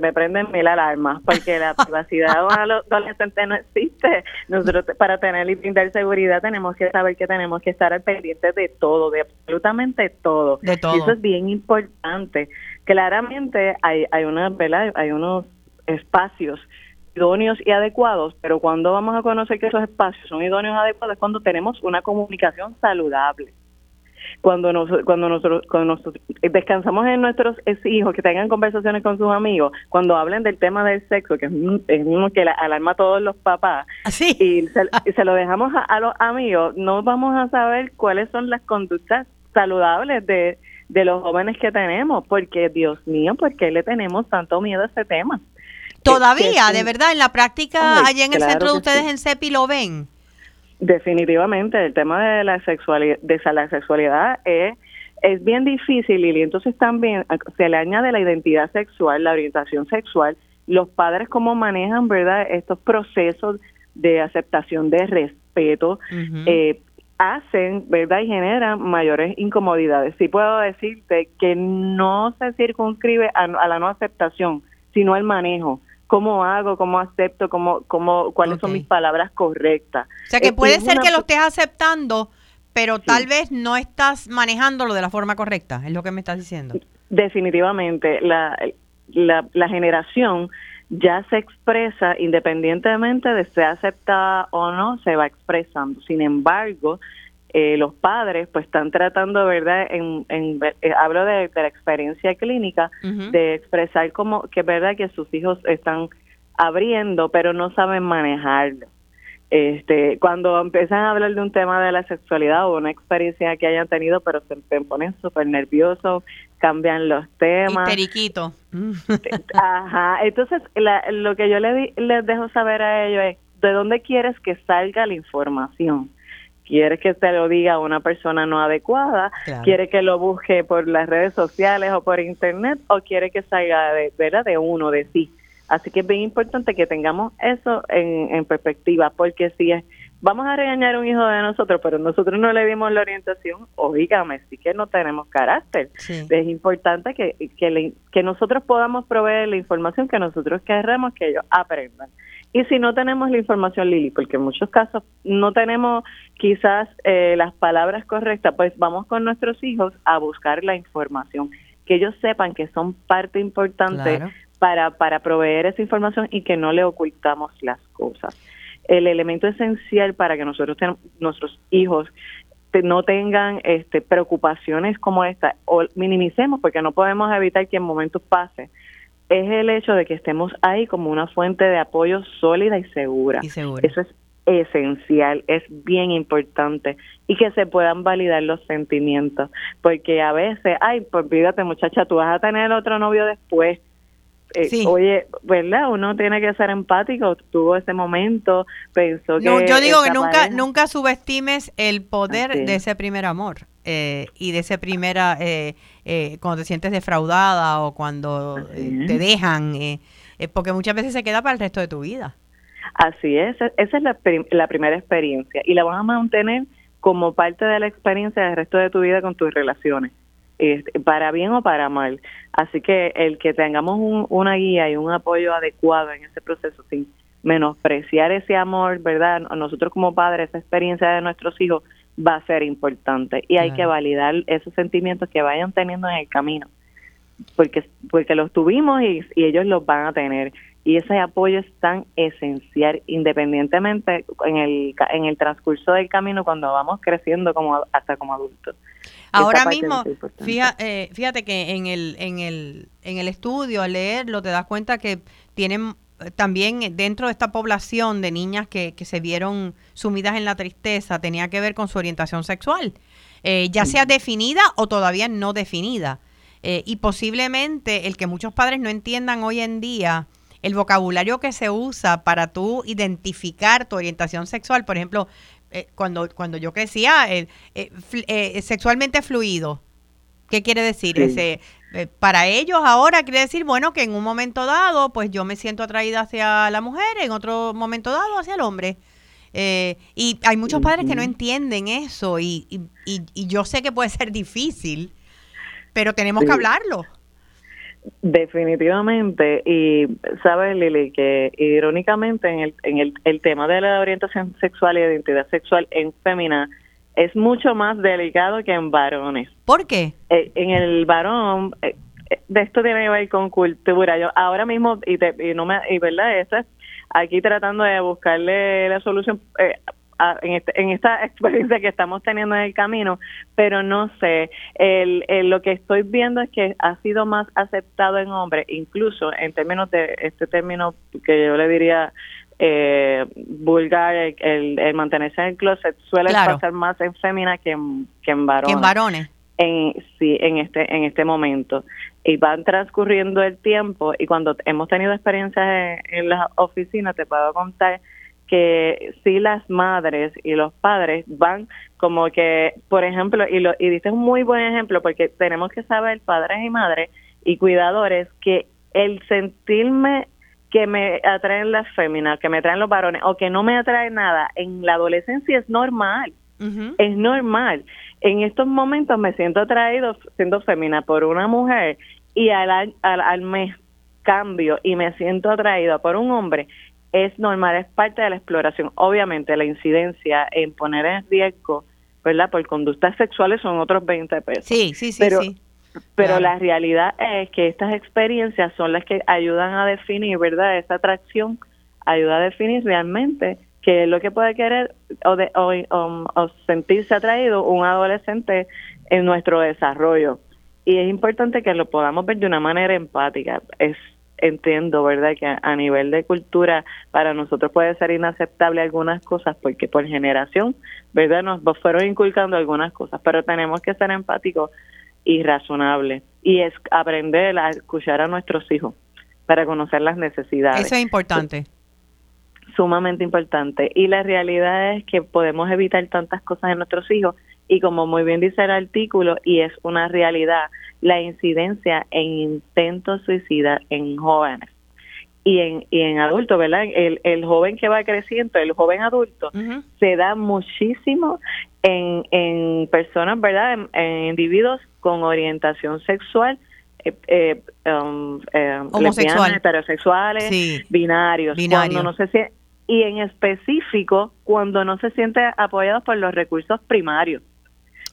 Speaker 6: me prenden mil alarmas porque la [LAUGHS] privacidad de un adolescente no existe. Nosotros, para tener y brindar seguridad, tenemos que saber que tenemos que estar al pendiente de todo, de absolutamente todo.
Speaker 2: De todo.
Speaker 6: Y eso es bien importante claramente hay, hay, una, hay unos espacios idóneos y adecuados, pero cuando vamos a conocer que esos espacios son idóneos y adecuados es cuando tenemos una comunicación saludable. Cuando, nos, cuando nosotros cuando nosotros descansamos en nuestros hijos que tengan conversaciones con sus amigos, cuando hablen del tema del sexo, que es uno que alarma a todos los papás,
Speaker 2: ¿Así?
Speaker 6: y, se, lo dejamos a, a los amigos, no vamos a saber cuáles son las conductas saludables de de los jóvenes que tenemos, porque Dios mío, ¿por qué le tenemos tanto miedo a ese tema?
Speaker 2: Todavía, de verdad, en la práctica, allá en el centro de ustedes en CEPI lo ven.
Speaker 6: Definitivamente, el tema de la sexualidad, de la sexualidad es, es bien difícil y entonces también se le añade la identidad sexual, la orientación sexual, los padres cómo manejan, ¿verdad?, estos procesos de aceptación de respeto, eh, hacen, ¿verdad? Y generan mayores incomodidades. Sí puedo decirte que no se circunscribe a, la no aceptación, sino al manejo. ¿Cómo hago? ¿Cómo acepto? ¿Cómo, cómo, ¿Cuáles son mis palabras correctas?
Speaker 2: O sea, que puede ser que lo estés aceptando, pero tal vez no estás manejándolo de la forma correcta, es lo que me estás diciendo.
Speaker 6: Definitivamente. La, la, la generación ya se expresa independientemente de ser aceptada o no, se va expresando. Sin embargo, eh, los padres pues están tratando, ¿verdad? En, en eh, hablo de, la experiencia clínica, de expresar como que es verdad que sus hijos están abriendo, pero no saben manejarlo. Este, cuando empiezan a hablar de un tema de la sexualidad o una experiencia que hayan tenido, pero se, ponen súper nerviosos, cambian los temas.
Speaker 2: Periquito. [LAUGHS]
Speaker 6: Ajá, entonces lo que yo le les dejo saber a ellos es, ¿de dónde quieres que salga la información? ¿Quieres que te lo diga una persona no adecuada? ¿Quiere que lo busque por las redes sociales o por internet? ¿O quiere que salga de, ¿verdad? de uno, de sí? Así que es bien importante que tengamos eso en, perspectiva, porque si es, vamos a regañar a un hijo de nosotros, pero nosotros no le dimos la orientación, oígame, sí que no tenemos carácter. Es importante que, que, nosotros podamos proveer la información que nosotros queremos que ellos aprendan. Y si no tenemos la información, Lili, porque en muchos casos no tenemos quizás eh, las palabras correctas, pues vamos con nuestros hijos a buscar la información, que ellos sepan que son parte importante para, para proveer esa información y que no le ocultamos las cosas. El elemento esencial para que nosotros nuestros hijos no tengan este, preocupaciones como esta o minimicemos porque no podemos evitar que en momentos pase es el hecho de que estemos ahí como una fuente de apoyo sólida y segura.
Speaker 2: Y segura.
Speaker 6: Eso es esencial, es bien importante y que se puedan validar los sentimientos, porque a veces, ay, pues fíjate muchacha, tú vas a tener otro novio después, eh, oye, ¿verdad? Uno tiene que ser empático, tuvo ese momento, pensó que...
Speaker 2: yo digo que nunca, nunca subestimes el poder de ese primer amor eh, y de ese primera, eh, eh, cuando te sientes defraudada o cuando te dejan, porque muchas veces se queda para el resto de tu vida.
Speaker 6: Así es, esa es la, la primera experiencia y la vas a mantener como parte de la experiencia del resto de tu vida con tus relaciones. Este, para bien o para mal. Así que el que tengamos una guía y un apoyo adecuado en ese proceso, sin menospreciar ese amor, ¿verdad? Nosotros como padres, esa experiencia de nuestros hijos va a ser importante y hay que validar esos sentimientos que vayan teniendo en el camino, porque porque los tuvimos y, y ellos los van a tener y ese apoyo es tan esencial independientemente en el en el transcurso del camino cuando vamos creciendo como hasta como adultos.
Speaker 2: Ahora mismo, fíjate, eh, fíjate que en el, en, el, en el estudio, al leerlo, te das cuenta que tienen eh, también dentro de esta población de niñas que, que se vieron sumidas en la tristeza, tenía que ver con su orientación sexual, eh, ya sea definida o todavía no definida. y posiblemente el que muchos padres no entiendan hoy en día el vocabulario que se usa para tú identificar tu orientación sexual, por ejemplo, eh, cuando, cuando yo crecía, eh, eh, sexualmente fluido. ¿Qué quiere decir? Ese, para ellos ahora quiere decir, bueno, que en un momento dado, pues yo me siento atraída hacia la mujer, en otro momento dado hacia el hombre. y hay muchos padres que no entienden eso y, y, y, yo sé que puede ser difícil, pero tenemos que hablarlo.
Speaker 6: Definitivamente, y sabes Lili que irónicamente en el, en el, el tema de la orientación sexual y identidad sexual en femina es mucho más delicado que en varones.
Speaker 2: ¿Por qué?
Speaker 6: Eh, en el varón, eh, eh, de esto tiene que ver con cultura. Yo ahora mismo, y, y no me, y verdad, eso es aquí tratando de buscarle la solución en, este, en esta [LAUGHS] experiencia que estamos teniendo en el camino, pero no sé, el, lo que estoy viendo es que ha sido más aceptado en hombres, incluso en términos de este término que yo le diría eh, vulgar, el, mantenerse en el closet suele pasar más en fémina que en, que en varones.
Speaker 2: en varones.
Speaker 6: en sí en este en este momento y van transcurriendo el tiempo y cuando hemos tenido experiencias en, en las oficinas te puedo contar que si las madres y los padres van como que, por ejemplo, y, lo, y dices un muy buen ejemplo porque tenemos que saber, padres y madres y cuidadores, que el sentirme que me atraen las féminas, que me atraen los varones o que no me atrae nada en la adolescencia es normal. Es normal. En estos momentos me siento atraído siendo fémina por una mujer y al, al, al mes cambio y me siento atraído por un hombre es normal, es parte de la exploración. Obviamente la incidencia en poner en riesgo, ¿verdad? Por conductas sexuales son otros 20 pesos.
Speaker 2: Sí, sí, sí.
Speaker 6: Pero,
Speaker 2: sí.
Speaker 6: pero la realidad es que estas experiencias son las que ayudan a definir, ¿verdad? Esa atracción ayuda a definir realmente qué es lo que puede querer o, de, o, o sentirse atraído un adolescente en nuestro desarrollo. Y es importante que lo podamos ver de una manera empática. Es entiendo, ¿verdad?, que a nivel de cultura para nosotros puede ser inaceptable algunas cosas porque por generación, ¿verdad?, nos fueron inculcando algunas cosas, pero tenemos que ser empáticos y razonables y es aprender a escuchar a nuestros hijos para conocer las necesidades.
Speaker 2: Eso es importante.
Speaker 6: Sumamente importante. Y la realidad es que podemos evitar tantas cosas en nuestros hijos y como muy bien dice el artículo, y es una realidad, la incidencia en intentos suicidas en jóvenes y en, y en adultos, ¿verdad? El, el joven que va creciendo, el joven adulto, se da muchísimo en, en personas, ¿verdad? En, individuos con orientación sexual, eh, eh, um, eh, heterosexuales, binarios,
Speaker 2: Binario.
Speaker 6: cuando no se sie- y en específico cuando no se siente apoyados por los recursos primarios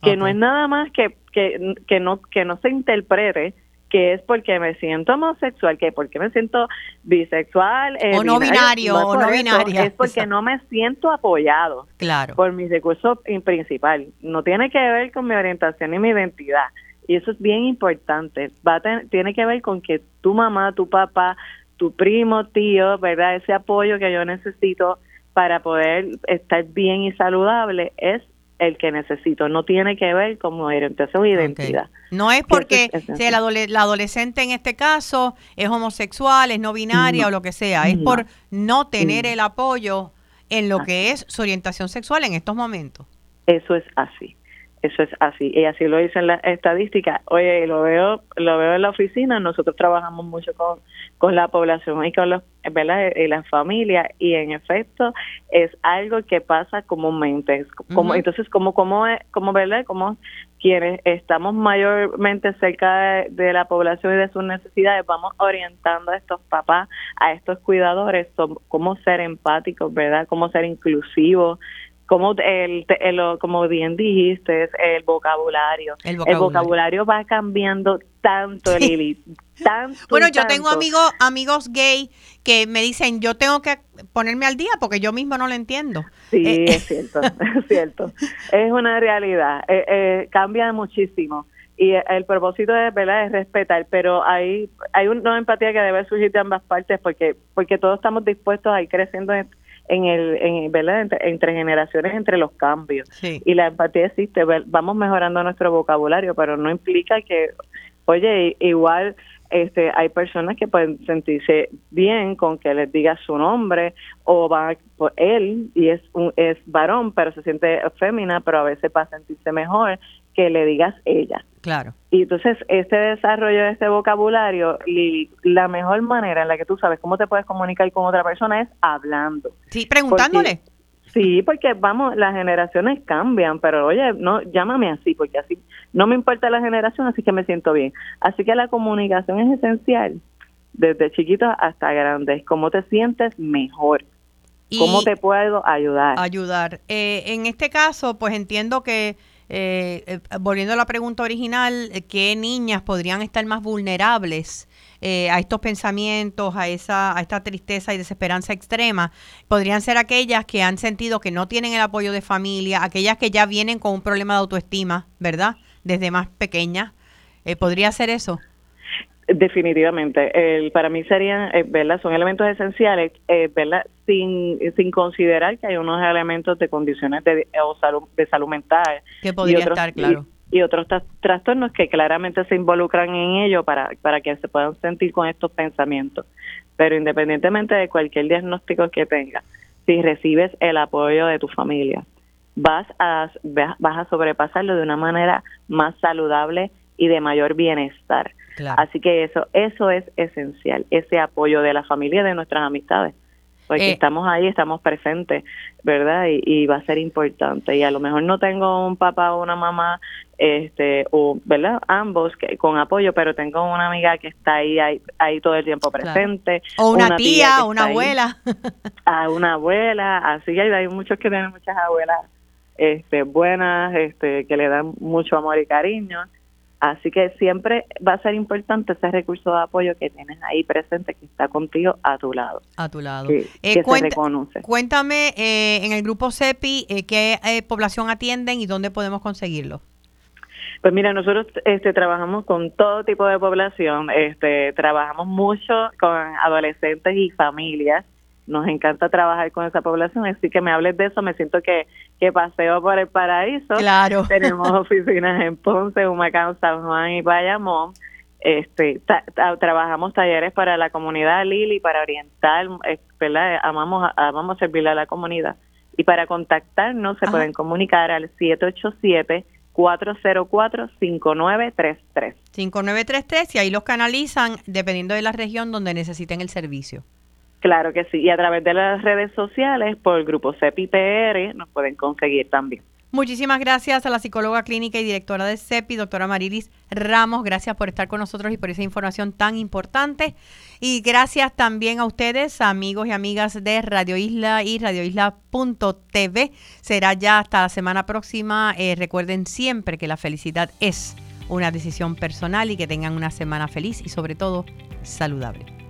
Speaker 6: que no es nada más que, que, que no que no se interprete que es porque me siento homosexual, que porque me siento bisexual, eh,
Speaker 2: O no binario, o no
Speaker 6: eso,
Speaker 2: binaria.
Speaker 6: Es porque no me siento apoyado
Speaker 2: Claro.
Speaker 6: por mis recursos in- principal. No tiene que ver con mi orientación y mi identidad. Y eso es bien importante. Va a ten- tiene que ver con que tu mamá, tu papá, tu primo, tío, ¿verdad? Ese apoyo que yo necesito para poder estar bien y saludable es el que necesito. No tiene que ver con mi orientación e identidad.
Speaker 2: No es
Speaker 6: Que
Speaker 2: porque
Speaker 6: es
Speaker 2: sea la, adole- la adolescente en este caso es homosexual, es no binaria
Speaker 6: No.
Speaker 2: o lo que sea, es
Speaker 6: No.
Speaker 2: por no tener el apoyo en lo
Speaker 6: Así
Speaker 2: que es su orientación sexual en estos momentos.
Speaker 6: Eso es así. Eso es así. Y así lo dicen las estadísticas. Oye, lo veo, lo veo en la oficina. Nosotros trabajamos mucho con, con la población y con los, ¿verdad? Y las familias. Y en efecto, es algo que pasa comúnmente. Como. Entonces, como, como, es- como, ¿verdad? Como quienes estamos mayormente cerca de, de la población y de sus necesidades, vamos orientando a estos papás, a estos cuidadores, son- cómo ser empáticos, ¿verdad? Cómo ser inclusivos, como el, el- como bien dijiste, el vocabulario.
Speaker 2: El
Speaker 6: El
Speaker 2: vocabulario.
Speaker 6: va cambiando tanto,
Speaker 2: Sí.
Speaker 6: Lili. Tanto
Speaker 2: Bueno, yo tengo amigos amigos gay que me dicen, yo tengo que ponerme al día porque yo mismo no lo entiendo.
Speaker 6: Sí,
Speaker 2: Eh,
Speaker 6: es [LAUGHS] cierto, es cierto. Es una realidad. Eh, eh, cambia muchísimo. Y el propósito es, ¿verdad? es respetar, pero hay hay una empatía que debe surgir de ambas partes porque porque todos estamos dispuestos a ir creciendo en, el en, ¿verdad? Entre, entre generaciones, entre los cambios.
Speaker 2: Sí.
Speaker 6: y la empatía existe, vamos mejorando nuestro vocabulario, pero no implica que, oye, igual este hay personas que pueden sentirse bien con que les diga su nombre o va por él y es un es varón, pero se siente fémina, pero a veces para sentirse mejor que le digas ella.
Speaker 2: Claro.
Speaker 6: Y entonces, este desarrollo de este vocabulario, Lili, la mejor manera en la que tú sabes cómo te puedes comunicar con otra persona es hablando.
Speaker 2: Sí, preguntándole.
Speaker 6: Sí, porque vamos, las generaciones cambian, pero oye, no, llámame así, porque así no me importa la generación, así que me siento bien. Así que la comunicación es esencial, desde chiquitos hasta grandes. ¿Cómo te sientes mejor? ¿Cómo te puedo ayudar?
Speaker 2: ayudar. Eh, en este caso, pues entiendo que, eh, eh, volviendo a la pregunta original, eh, ¿qué niñas podrían estar más vulnerables eh, a estos pensamientos, a, esa, a esta tristeza y desesperanza extrema? Podrían ser aquellas que han sentido que no tienen el apoyo de familia, aquellas que ya vienen con un problema de autoestima, ¿verdad? Desde más pequeñas. ¿Podría ser eso?
Speaker 6: Definitivamente. El, para mí serían, eh, ¿verdad? Son elementos esenciales, eh, ¿verdad? Sin, sin considerar que hay unos elementos de condiciones de, o salud, de salud mental.
Speaker 2: Que podría
Speaker 6: otros-
Speaker 2: estar, claro.
Speaker 6: y otros trastornos que claramente se involucran en ello para, para que se puedan sentir con estos pensamientos. Pero independientemente de cualquier diagnóstico que tengas, si recibes el apoyo de tu familia, vas a, vas a sobrepasarlo de una manera más saludable y de mayor bienestar. Así que eso, eso es esencial, ese apoyo de la familia y de nuestras amistades. Porque eh, estamos ahí, estamos presentes, ¿verdad? Y, va a ser importante. Y a lo mejor no tengo un papá o una mamá, este, o, ¿verdad? Ambos que, con apoyo, pero tengo una amiga que está ahí, ahí, todo el tiempo presente.
Speaker 2: O una, tía, o una abuela.
Speaker 6: A una abuela, así hay, hay muchos que tienen muchas abuelas este, buenas, este, que le dan mucho amor y cariño. Así que siempre va a ser importante ese recurso de apoyo que tienes ahí presente, que está contigo a tu lado.
Speaker 2: A tu lado. Que, eh, se reconoce. Cuéntame eh, en el grupo CEPI eh, qué población atienden y dónde podemos conseguirlo.
Speaker 6: Pues mira, nosotros este, trabajamos con todo tipo de población, este, trabajamos mucho con adolescentes y familias nos encanta trabajar con esa población, así que me hables de eso, me siento que, que paseo por el paraíso.
Speaker 2: Claro. [LAUGHS]
Speaker 6: Tenemos oficinas en Ponce, Humacao, San Juan y Bayamón. Este, trabajamos talleres para la comunidad Lili, para orientar, ¿verdad? Amamos, amamos servirle a la comunidad. Y para contactarnos se pueden comunicar al 787 404-5933.
Speaker 2: 5933 y ahí los canalizan dependiendo de la región donde necesiten el servicio.
Speaker 6: Claro que sí, y a través de las redes sociales, por el grupo CEPI-PR, nos pueden conseguir también.
Speaker 2: Muchísimas gracias a la psicóloga clínica y directora de CEPI, doctora Marilis Ramos. Gracias por estar con nosotros y por esa información tan importante. Y gracias también a ustedes, amigos y amigas de Radio Isla y radioisla.tv. Será ya hasta la semana próxima. Eh, recuerden siempre que la felicidad es una decisión personal y que tengan una semana feliz y sobre todo saludable.